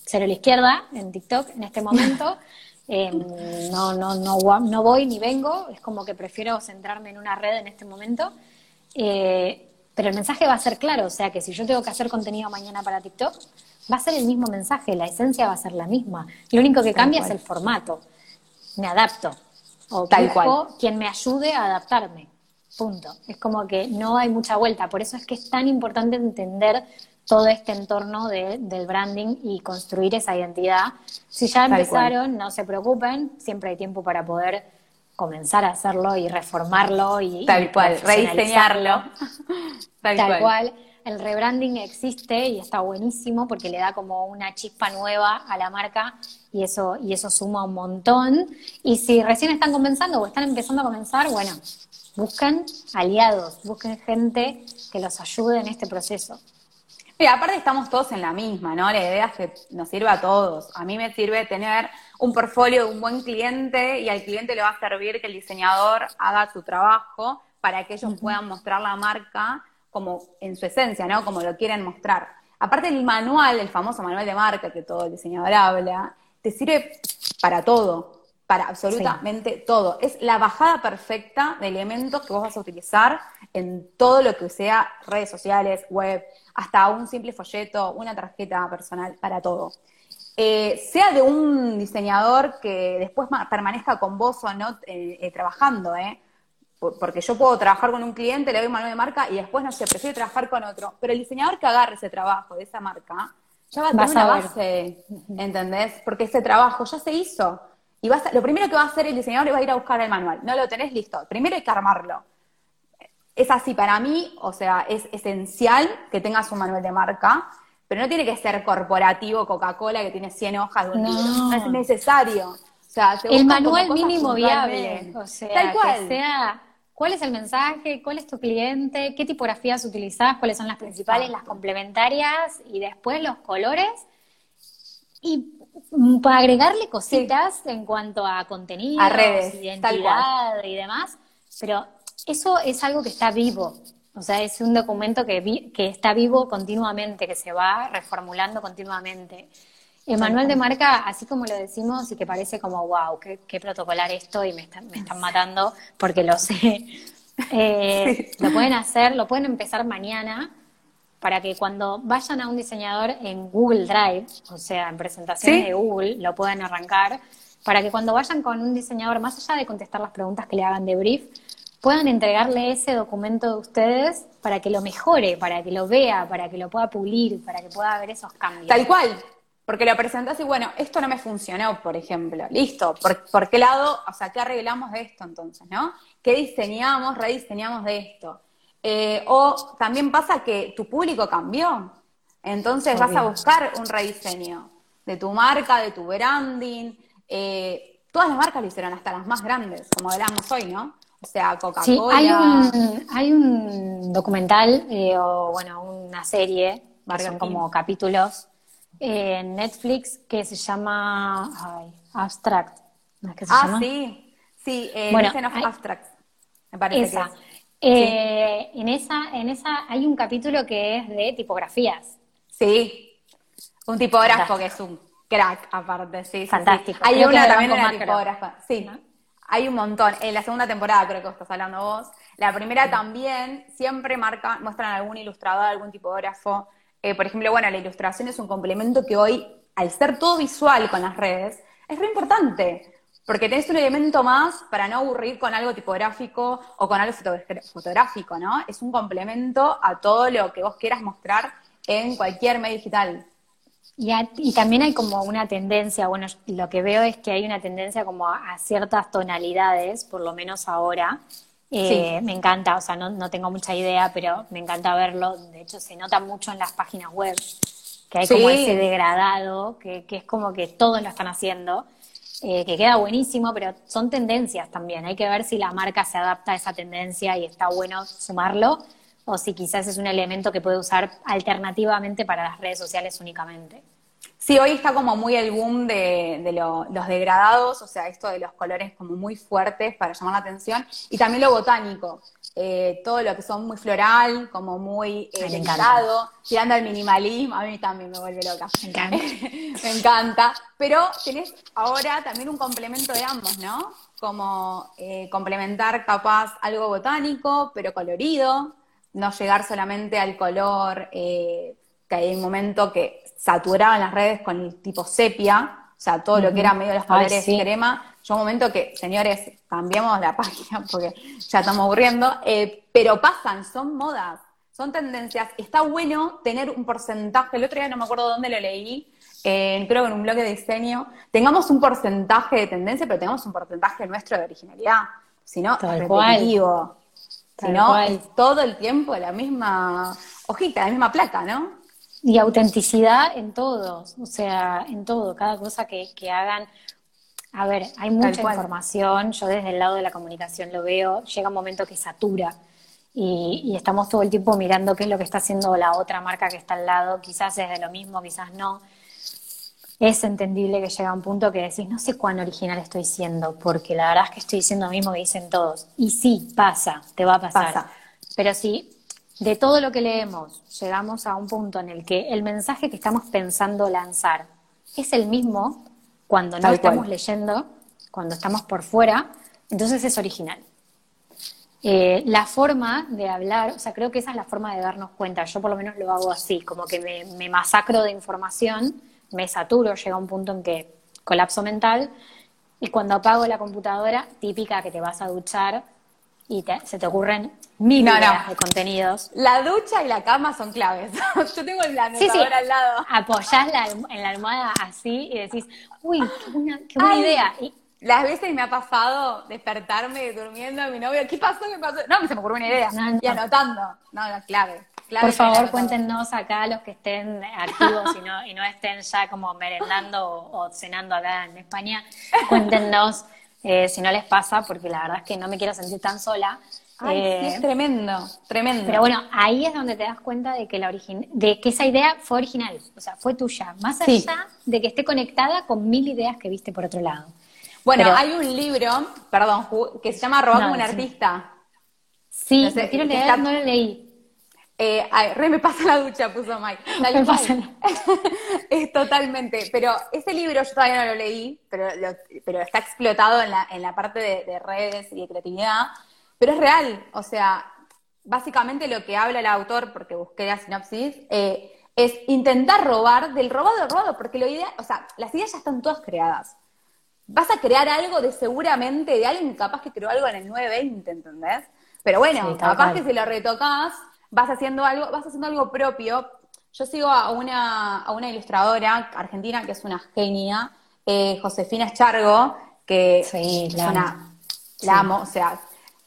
cero a la izquierda en TikTok en este momento. Em, no, no, no, no voy ni vengo, es como que prefiero centrarme en una red en este momento. Eh, pero el mensaje va a ser claro, o sea que si yo tengo que hacer contenido mañana para TikTok, va a ser el mismo mensaje, la esencia va a ser la misma. Lo único que cambia es el formato. Me adapto. O Tal cual. quien me ayude a adaptarme. Punto. Es como que no hay mucha vuelta. Por eso es que es tan importante entender todo este entorno del branding y construir esa identidad. Si ya empezaron, no se preocupen, siempre hay tiempo para poder comenzar a hacerlo y reformarlo y tal cual, rediseñarlo. tal, cual. El rebranding existe y está buenísimo porque le da como una chispa nueva a la marca y eso y eso suma un montón. Y si recién están comenzando o están empezando a comenzar, bueno, busquen aliados, busquen gente que los ayude en este proceso. Aparte estamos todos en la misma, ¿no? La idea es que nos sirva a todos. A mí me sirve tener un portfolio de un buen cliente y al cliente le va a servir que el diseñador haga su trabajo para que ellos puedan mostrar la marca como en su esencia, ¿no? Como lo quieren mostrar. Aparte el manual, el famoso manual de marca que todo el diseñador habla, te sirve para todo, para absolutamente todo. Es la bajada perfecta de elementos que vos vas a utilizar en todo lo que sea redes sociales, web, hasta un simple folleto, una tarjeta personal, para todo. Eh, sea de un diseñador que después permanezca con vos o no eh, eh, trabajando, ¿eh? Porque yo puedo trabajar con un cliente, le doy un manual de marca y después, no sé, prefiero trabajar con otro. Pero el diseñador que agarre ese trabajo de esa marca, ya va a tener una base, ¿entendés? Porque ese trabajo ya se hizo. Y vas lo primero que va a hacer el diseñador es va a ir a buscar el manual. No lo tenés listo. Primero hay que armarlo es así para mí, o sea, es esencial que tengas un manual de marca, pero no tiene que ser corporativo Coca-Cola que tiene 100 hojas de un libro. No es necesario. O sea, el manual mínimo viable. O sea, Tal cual. sea cuál es el mensaje, cuál es tu cliente, qué tipografías utilizás, cuáles son las principales, las complementarias y después los colores. Y para agregarle cositas en cuanto a contenido, identidad y demás, pero eso es algo que está vivo. O sea, es un documento que, que está vivo continuamente, que se va reformulando continuamente. El manual de marca, así como lo decimos y que parece como, wow, qué, protocolar esto y me, me están matando porque lo sé. Eh, lo pueden hacer, lo pueden empezar mañana para que cuando vayan a un diseñador en Google Drive, o sea, en presentaciones de Google, lo puedan arrancar, para que cuando vayan con un diseñador, más allá de contestar las preguntas que le hagan de brief, puedan entregarle ese documento de ustedes para que lo mejore, para que lo vea, para que lo pueda pulir, para que pueda ver esos cambios. Tal cual, porque lo presentas y bueno, esto no me funcionó, por ejemplo, listo, ¿por, qué lado, o sea, qué arreglamos de esto entonces, no? ¿Qué diseñamos, rediseñamos de esto? Eh, o también pasa que tu público cambió, entonces vas a buscar un rediseño de tu marca, de tu branding. Eh, todas las marcas lo hicieron, hasta las más grandes, como hablamos hoy, ¿no? O sea, Coca-Cola. Sí, hay un, hay un documental, eh, o bueno, una serie, son como capítulos, en Netflix que se llama ay, Abstract. ¿No es que se ah, sí, sí, eh, bueno, hay, Abstract, me parece esa. Eh, en, esa, en esa hay un capítulo que es de tipografías. Sí, un tipógrafo que es un crack aparte, sí. Fantástico. Hay una también de una tipógrafa, sí. Hay un montón. En la segunda temporada creo que estás hablando vos. La primera también siempre marca, muestran algún ilustrador, algún tipógrafo. Eh, por ejemplo, bueno, la ilustración es un complemento que hoy, al ser todo visual con las redes, es muy importante. Porque tenés un elemento más para no aburrir con algo tipográfico o con algo fotográfico, ¿no? Es un complemento a todo lo que vos quieras mostrar en cualquier medio digital. Y, también hay como una tendencia, bueno, lo que veo es que hay una tendencia como a, ciertas tonalidades, por lo menos ahora. Eh, me encanta, o sea, no, tengo mucha idea, pero me encanta verlo. De hecho, se nota mucho en las páginas web, que hay como ese degradado, que, es como que todos lo están haciendo, eh, que queda buenísimo, pero son tendencias también. Hay que ver si la marca se adapta a esa tendencia y está bueno sumarlo o si quizás es un elemento que puede usar alternativamente para las redes sociales únicamente. Sí, hoy está como muy el boom de, los degradados, o sea, esto de los colores como muy fuertes para llamar la atención, y también lo botánico. eh, todo lo que son muy floral, como muy eh, tirando al minimalismo, a mí también me vuelve loca. Me encanta. me encanta. Pero tenés ahora también un complemento de ambos, ¿no? Como eh, complementar capaz algo botánico, pero colorido, no llegar solamente al color eh, que hay un momento que saturaban las redes con el tipo sepia, o sea, todo lo que era medio de los colores crema. Yo un momento que, señores, cambiamos la página porque ya estamos aburriendo, eh, pero pasan, son modas, son tendencias. Está bueno tener un porcentaje, el otro día no me acuerdo dónde lo leí, eh, creo que en un blog de diseño, tengamos un porcentaje de tendencia, pero tengamos un porcentaje nuestro de originalidad. Si no, repetitivo. Si no, es todo el tiempo la misma hojita, la misma placa, ¿no? Y autenticidad en todos, o sea, en todo, cada cosa que, que hagan. A ver, hay mucha información, yo desde el lado de la comunicación lo veo, llega un momento que satura y, y, estamos todo el tiempo mirando qué es lo que está haciendo la otra marca que está al lado, quizás es de lo mismo, quizás no. Es entendible que llega un punto que decís, no sé cuán original estoy siendo, porque la verdad es que estoy diciendo lo mismo que dicen todos. Y sí, pasa, te va a pasar. Pero si de todo lo que leemos llegamos a un punto en el que el mensaje que estamos pensando lanzar es el mismo cuando no estamos leyendo, cuando estamos por fuera, entonces es original. Eh, la forma de hablar, o sea, creo que esa es la forma de darnos cuenta. Yo por lo menos lo hago así, como que me, me masacro de información, me saturo, llega un punto en que colapso mental, y cuando apago la computadora, típica que te vas a duchar, y se te ocurren mil ideas de contenidos. La ducha y la cama son claves. Yo tengo el anotador al lado. Apoyás en la almohada así y decís, uy, qué buena, qué buena idea. Y, las veces me ha pasado despertarme durmiendo a mi novio, ¿qué pasó? ¿Qué pasó? No, se me ocurrió una idea. Y anotando. No, no, clave. Por favor, cuéntenos acá los que estén activos y no, y no estén ya como merendando o, o cenando acá en España. Cuéntenos eh, si no les pasa, porque la verdad es que no me quiero sentir tan sola. es eh, tremendo, tremendo. Pero bueno, ahí es donde te das cuenta de que, la de que esa idea fue original, o sea, fue tuya, más allá de que esté conectada con mil ideas que viste por otro lado. Bueno, hay un libro, perdón, que se llama Robar como un artista. Sí, no quiero leer, no lo leí. Eh, re me pasa la ducha, puso Mike. es totalmente. Pero ese libro yo todavía no lo leí, pero, pero está explotado en la, en la parte de, redes y de creatividad. Pero es real. O sea, básicamente lo que habla el autor, porque busqué la sinopsis, eh, es intentar robar del robado al robado, porque la idea, o sea, las ideas ya están todas creadas. Vas a crear algo de seguramente de alguien capaz que creó algo en el 920, ¿entendés? Pero bueno, capaz que si lo retocas vas haciendo algo, vas haciendo algo propio. Yo sigo a una, a una ilustradora argentina que es una genia, eh, Josefina Eschargo, que sí, la, una, la amo, o sea,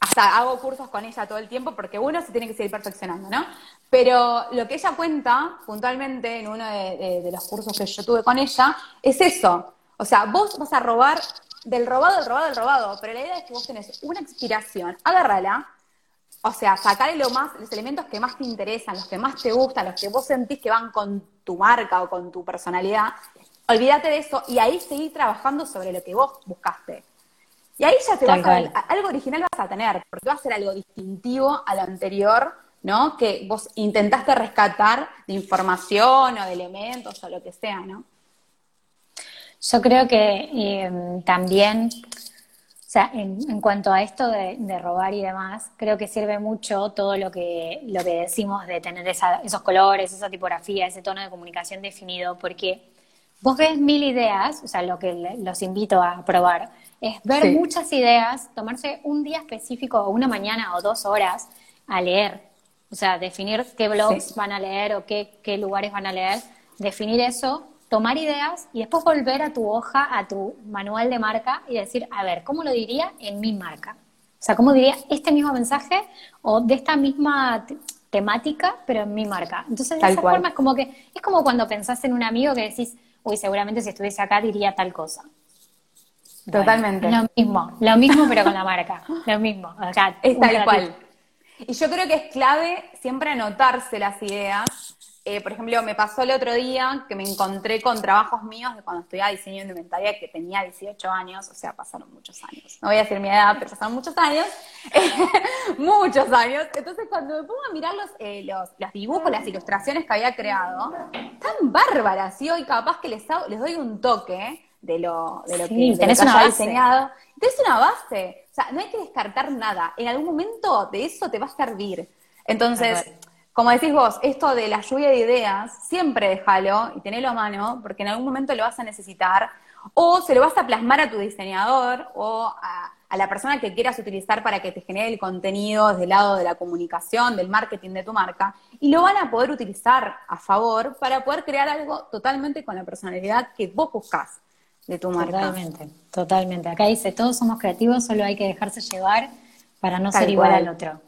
hasta hago cursos con ella todo el tiempo porque uno se tiene que seguir perfeccionando, ¿no? Pero lo que ella cuenta puntualmente en uno de, los cursos que yo tuve con ella es eso. O sea, vos vas a robar del robado, del robado, del robado, pero la idea es que vos tenés una inspiración, agárrala, o sea, sacarle lo más, los elementos que más te interesan, los que más te gustan, los que vos sentís que van con tu marca o con tu personalidad, olvídate de eso y ahí seguir trabajando sobre lo que vos buscaste. Y ahí ya te vas a, algo original vas a tener, porque va a ser algo distintivo a lo anterior, ¿no? Que vos intentaste rescatar de información o de elementos o lo que sea, ¿no? Yo creo que eh, también sea, en, cuanto a esto de, robar y demás, creo que sirve mucho todo lo que, lo que decimos de tener esos colores, esa tipografía, ese tono de comunicación definido, porque vos ves mil ideas, o sea, lo que los invito a probar es ver muchas ideas, tomarse un día específico o una mañana o dos horas a leer, o sea, definir qué blogs van a leer o qué, qué lugares van a leer, definir eso tomar ideas y después volver a tu hoja, a tu manual de marca y decir, a ver, ¿cómo lo diría en mi marca? O sea, ¿cómo diría este mismo mensaje o de esta misma temática, pero en mi marca? Entonces, de esa forma es como que, es como cuando pensás en un amigo que decís, uy, seguramente si estuviese acá diría tal cosa. Totalmente. lo mismo, lo mismo pero con la marca, lo mismo. es tal cual. Y yo creo que es clave siempre anotarse las ideas eh, por ejemplo, me pasó el otro día que me encontré con trabajos míos de cuando estudiaba diseño de indumentaria que tenía 18 años, o sea, pasaron muchos años. No voy a decir mi edad, pero pasaron muchos años. muchos años. Entonces, cuando me pongo a mirar los, eh, los, dibujos, las ilustraciones que había creado, tan bárbaras, y hoy capaz que les, les doy un toque de lo, de lo que, tenés una diseñado. Tenés una base. O sea, no hay que descartar nada. En algún momento de eso te va a servir. Entonces, como decís vos, esto de la lluvia de ideas, siempre déjalo y tenelo a mano, porque en algún momento lo vas a necesitar, o se lo vas a plasmar a tu diseñador o a, la persona que quieras utilizar para que te genere el contenido desde el lado de la comunicación, del marketing de tu marca, y lo van a poder utilizar a favor para poder crear algo totalmente con la personalidad que vos buscas de tu marca. Totalmente, totalmente. Acá dice, todos somos creativos, solo hay que dejarse llevar para no ser igual al otro.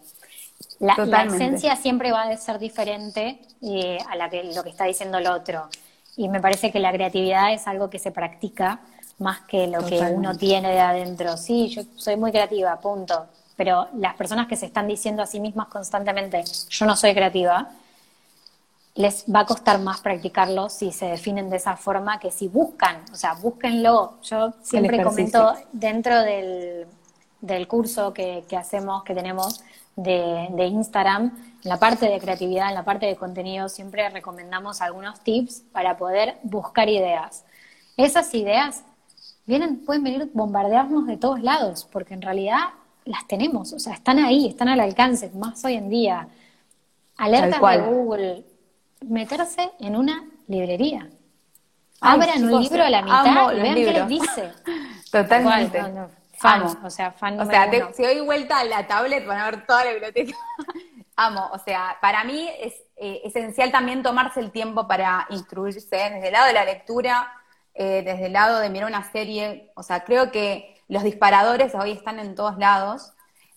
La, esencia siempre va a ser diferente eh, a la que, lo que está diciendo el otro. Y me parece que la creatividad es algo que se practica más que lo que uno tiene de adentro. Sí, yo soy muy creativa, punto. Pero las personas que se están diciendo a sí mismas constantemente, yo no soy creativa, les va a costar más practicarlo si se definen de esa forma que si buscan, o sea, búsquenlo. Yo siempre comento dentro del, del curso que, que, hacemos, que tenemos, de, Instagram, en la parte de creatividad, en la parte de contenido, siempre recomendamos algunos tips para poder buscar ideas. Esas ideas vienen, pueden venir bombardearnos de todos lados, porque en realidad las tenemos, o sea, están ahí, están al alcance, más hoy en día. Alertas de Google, meterse en una librería. Abran un libro a la mitad y vean qué les dice. Totalmente. Fan, o sea, fan O sea, si doy vuelta a la tablet van a ver toda la biblioteca. Amo, o sea, para mí es eh, esencial también tomarse el tiempo para instruirse desde el lado de la lectura, eh, desde el lado de mirar una serie. O sea, creo que los disparadores hoy están en todos lados,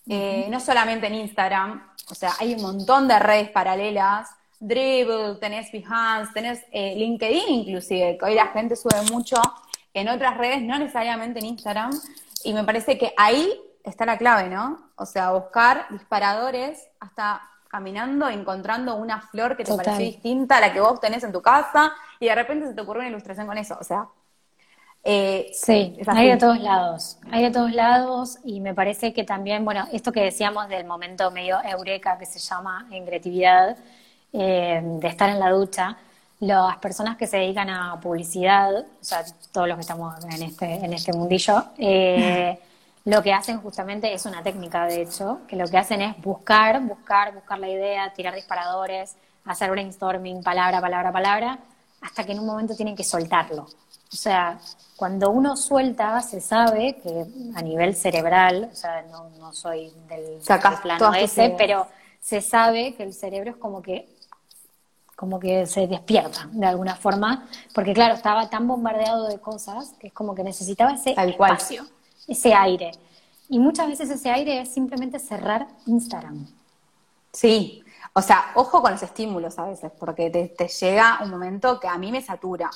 eh, no solamente en Instagram. O sea, hay un montón de redes paralelas. Dribble, tenés Behance, tenés LinkedIn inclusive, que hoy la gente sube mucho en otras redes, no necesariamente en Instagram. Y me parece que ahí está la clave, ¿no? O sea, buscar disparadores hasta caminando, encontrando una flor que te parece distinta a la que vos tenés en tu casa y de repente se te ocurre una ilustración con eso. O sea, eh, sí, hay de todos lados, hay de todos lados y me parece que también, bueno, esto que decíamos del momento medio eureka que se llama en creatividad, eh, de estar en la ducha, las personas que se dedican a publicidad, o sea, todos los que estamos en este, en este mundillo, eh, lo que hacen justamente es una técnica, de hecho, que lo que hacen es buscar, buscar, buscar la idea, tirar disparadores, hacer brainstorming, palabra, palabra, palabra, hasta que en un momento tienen que soltarlo. O sea, cuando uno suelta, se sabe que a nivel cerebral, o sea, no, no soy del, del plano ese, pero se sabe que el cerebro es como que como que se despierta de alguna forma, porque claro, estaba tan bombardeado de cosas que es como que necesitaba ese espacio, ese aire. Y muchas veces ese aire es simplemente cerrar Instagram. Sí, o sea, ojo con los estímulos a veces, porque te, llega un momento que a mí me satura.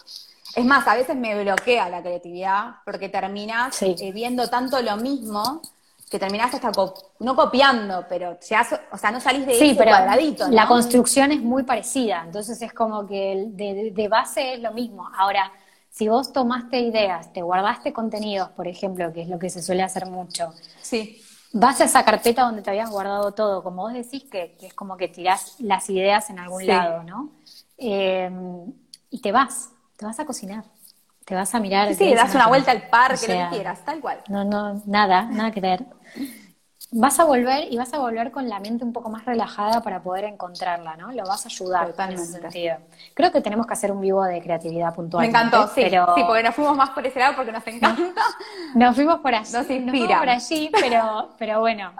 Es más, a veces me bloquea la creatividad porque terminas eh, viendo tanto lo mismo que terminaste hasta no copiando, pero ya, o sea, no salís de sí, pero cuadradito. La construcción es muy parecida, entonces es como que de, base es lo mismo. Ahora, si vos tomaste ideas, te guardaste contenidos, por ejemplo, que es lo que se suele hacer mucho, sí. vas a esa carpeta donde te habías guardado todo, como vos decís, que, es como que tirás las ideas en algún lado, ¿no? Eh, y te vas, te vas a cocinar te vas a mirar. Sí, das una vuelta al parque, lo que quieras, tal cual. No, no, nada, nada que ver vas a volver y vas a volver con la mente un poco más relajada para poder encontrarla, ¿no? Lo vas a ayudar en ese sentido. Creo que tenemos que hacer un vivo de creatividad puntual. Me encantó, sí, sí, porque nos fuimos más por ese lado porque nos encanta. Nos, fuimos por allí. Nos inspira. por allí, pero, pero bueno,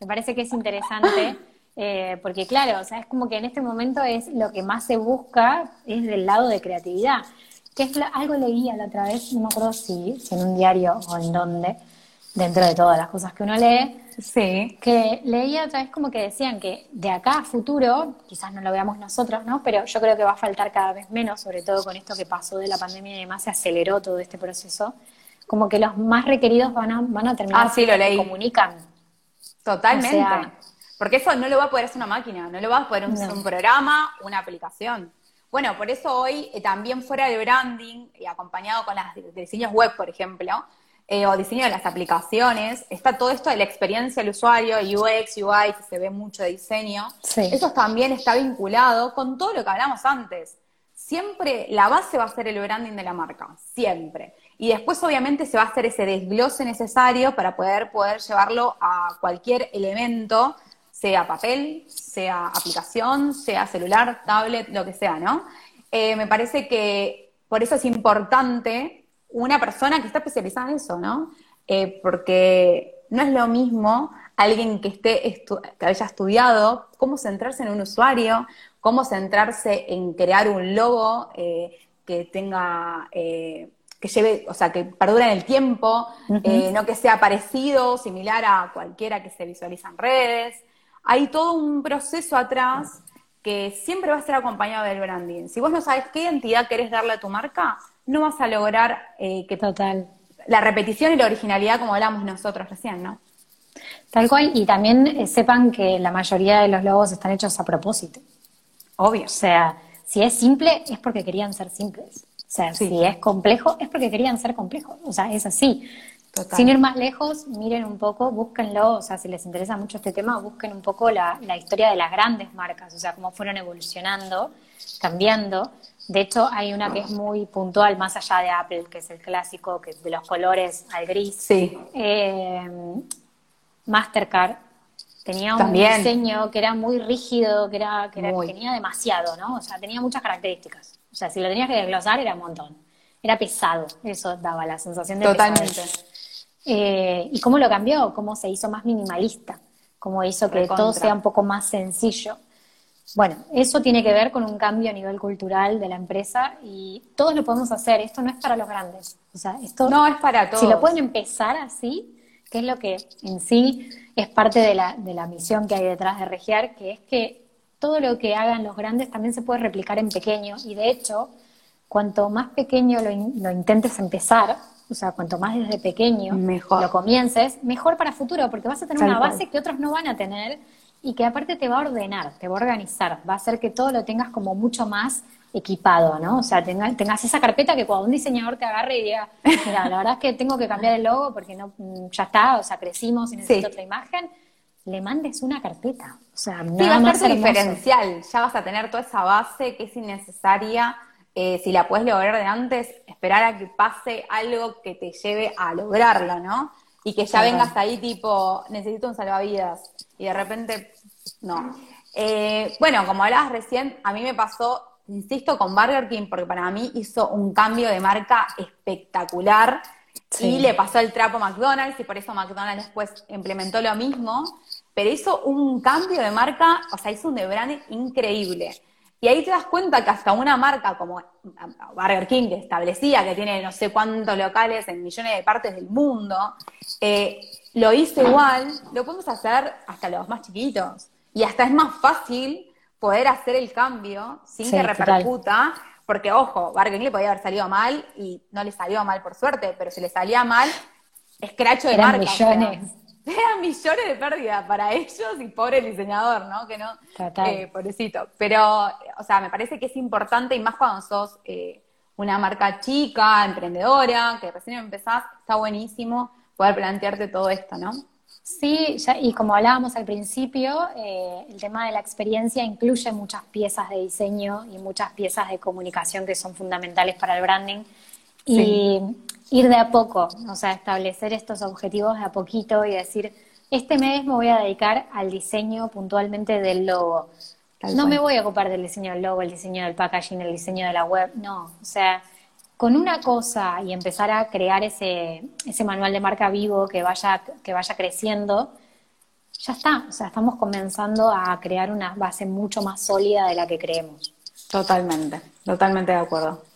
me parece que es interesante. Eh, porque claro, o sea, es como que en este momento es lo que más se busca es del lado de creatividad. Que es algo leía la otra vez, no me acuerdo si, si en un diario o en dónde, dentro de todas las cosas que uno lee, Sí. Que leía otra vez como que decían que de acá a futuro, quizás no lo veamos nosotros, ¿no? Pero yo creo que va a faltar cada vez menos, sobre todo con esto que pasó de la pandemia y demás, se aceleró todo este proceso. Como que los más requeridos van a, van a terminar ah, sí, lo leí. comunican. Totalmente. Porque eso no lo va a poder hacer una máquina, no lo va a poder hacer un programa, una aplicación. Bueno, por eso hoy eh, también fuera de branding y acompañado con las diseños web, por ejemplo, eh, o diseño de las aplicaciones, está todo esto de la experiencia del usuario, UX, UI, que se ve mucho de diseño. Eso también está vinculado con todo lo que hablamos antes. Siempre la base va a ser el branding de la marca, siempre. Y después obviamente se va a hacer ese desglose necesario para poder, poder llevarlo a cualquier elemento, sea papel, sea aplicación, sea celular, tablet, lo que sea, ¿no? Eh, me parece que por eso es importante una persona que está especializada en eso, ¿no? Eh, porque no es lo mismo alguien que esté que haya estudiado cómo centrarse en un usuario, cómo centrarse en crear un logo eh, que tenga que lleve, o sea, que perdure en el tiempo, no que sea parecido, similar a cualquiera que se visualiza en redes. Hay todo un proceso atrás que siempre va a ser acompañado del branding. Si vos no sabes qué identidad querés darle a tu marca, no vas a lograr eh, que Total. la repetición y la originalidad como hablamos nosotros recién, ¿no? Tal cual, y también eh, sepan que la mayoría de los logos están hechos a propósito. Obvio. O sea, si es simple, es porque querían ser simples. O sea, si es complejo, es porque querían ser complejos. O sea, es así. Sin ir más lejos, miren un poco, búsquenlo, o sea, si les interesa mucho este tema, busquen un poco la, la historia de las grandes marcas, o sea, cómo fueron evolucionando, cambiando. De hecho, hay una que es muy puntual, más allá de Apple, que es el clásico, que de los colores al gris. Sí. Eh, Mastercard tenía un diseño que era muy rígido, que era, que tenía demasiado, ¿no? O sea, tenía muchas características. O sea, si lo tenías que desglosar era un montón. Era pesado, eso daba la sensación de Totalmente. Eh, ¿Y cómo lo cambió? ¿Cómo se hizo más minimalista? ¿Cómo hizo que todo sea un poco más sencillo? Bueno, eso tiene que ver con un cambio a nivel cultural de la empresa y todos lo podemos hacer. Esto no es para los grandes. O sea, esto no es para todos. Si lo pueden empezar así, que es lo que en sí es parte de la, de la misión que hay detrás de Regiar, que es que todo lo que hagan los grandes también se puede replicar en pequeño y de hecho, cuanto más pequeño lo, lo intentes empezar, o sea, cuanto más desde pequeño lo comiences, mejor para futuro, porque vas a tener una base que otros no van a tener y que aparte te va a ordenar, te va a organizar, va a hacer que todo lo tengas como mucho más equipado, ¿no? O sea, tengas, esa carpeta que cuando un diseñador te agarre y diga, mira, la verdad es que tengo que cambiar el logo porque no, mm, ya está, o sea, crecimos y necesito otra imagen, le mandes una carpeta. O sea, sí, va a ser diferencial, ya vas a tener toda esa base que es innecesaria. Eh, si la puedes lograr de antes, esperar a que pase algo que te lleve a lograrlo, ¿no? Y que ya vengas ahí tipo, necesito un salvavidas y de repente, no. Eh, bueno, como hablabas recién, a mí me pasó, insisto, con Burger King, porque para mí hizo un cambio de marca espectacular y le pasó el trapo a McDonald's y por eso McDonald's después implementó lo mismo, pero hizo un cambio de marca, o sea, hizo un de brand increíble. Y ahí te das cuenta que hasta una marca como Burger King, que establecía que tiene no sé cuántos locales en millones de partes del mundo, eh, lo hice igual, lo podemos hacer hasta los más chiquitos. Y hasta es más fácil poder hacer el cambio sin que repercuta. Porque, ojo, Bargain le podía haber salido mal y no le salió mal por suerte, pero si le salía mal, escracho de Eran millones. Eran millones de pérdidas para ellos y pobre el diseñador, ¿no? Que no, eh, pobrecito. Pero, o sea, me parece que es importante y más cuando sos eh, una marca chica, emprendedora, que recién empezás, está buenísimo poder plantearte todo esto, ¿no? Sí, y como hablábamos al principio, eh, el tema de la experiencia incluye muchas piezas de diseño y muchas piezas de comunicación que son fundamentales para el branding. Y ir de a poco, o sea, establecer estos objetivos de a poquito y decir, este mes me voy a dedicar al diseño puntualmente del logo. no me voy a ocupar del diseño del logo, el diseño del packaging, el diseño de la web, no. O sea, con una cosa y empezar a crear ese, ese manual de marca vivo que vaya, que vaya creciendo, ya está. O sea, estamos comenzando a crear una base mucho más sólida de la que creemos. Totalmente, totalmente de acuerdo.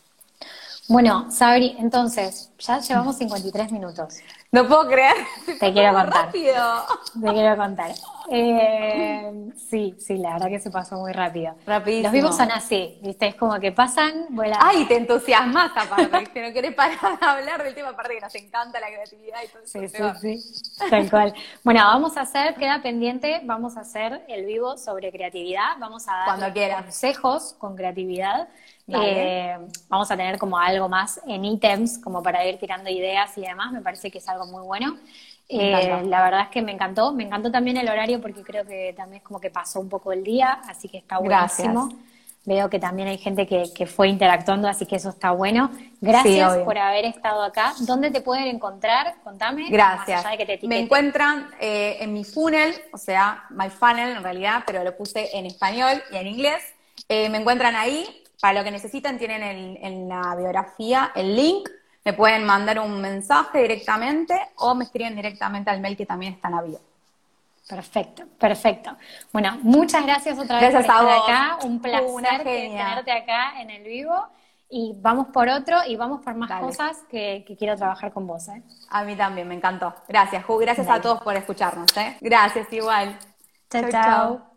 Bueno, Sabri, entonces, ya llevamos 53 minutos. No puedo creer. Te quiero contar. Rápido. Te quiero contar. Eh, sí, sí, la verdad que se pasó muy rápido. Rapidísimo. Los vivos son así, ¿viste? Es como que pasan, vuelan. Ay, te entusiasmas aparte, que no querés parar de hablar del tema, aparte que nos encanta la creatividad y todo eso. Sí, sí, sí, tal cual. Bueno, vamos a hacer, queda pendiente, vamos a hacer el vivo sobre creatividad, vamos a dar consejos con creatividad. Eh, vamos a tener como algo más en ítems, como para ir tirando ideas y demás, me parece que es algo muy bueno. Eh, la verdad es que me encantó, me encantó también el horario porque creo que también es como que pasó un poco el día, así que está buenísimo. Veo que también hay gente que, fue interactuando, así que eso está bueno. Gracias por haber estado acá. ¿Dónde te pueden encontrar? Contame. Gracias. me encuentran eh, en mi funnel, o sea, my funnel en realidad, pero lo puse en español y en inglés. me encuentran ahí para lo que necesitan tienen en, la biografía el link, me pueden mandar un mensaje directamente o me escriben directamente al mail que también está en la bio. Perfecto, perfecto. Bueno, muchas gracias otra vez gracias por estar acá. Un placer tenerte acá en el vivo. Y vamos por otro y vamos por más cosas que, quiero trabajar con vos. ¿eh? A mí también, me encantó. Gracias, Ju. Gracias a todos por escucharnos. ¿eh? Gracias, igual. chao. chao.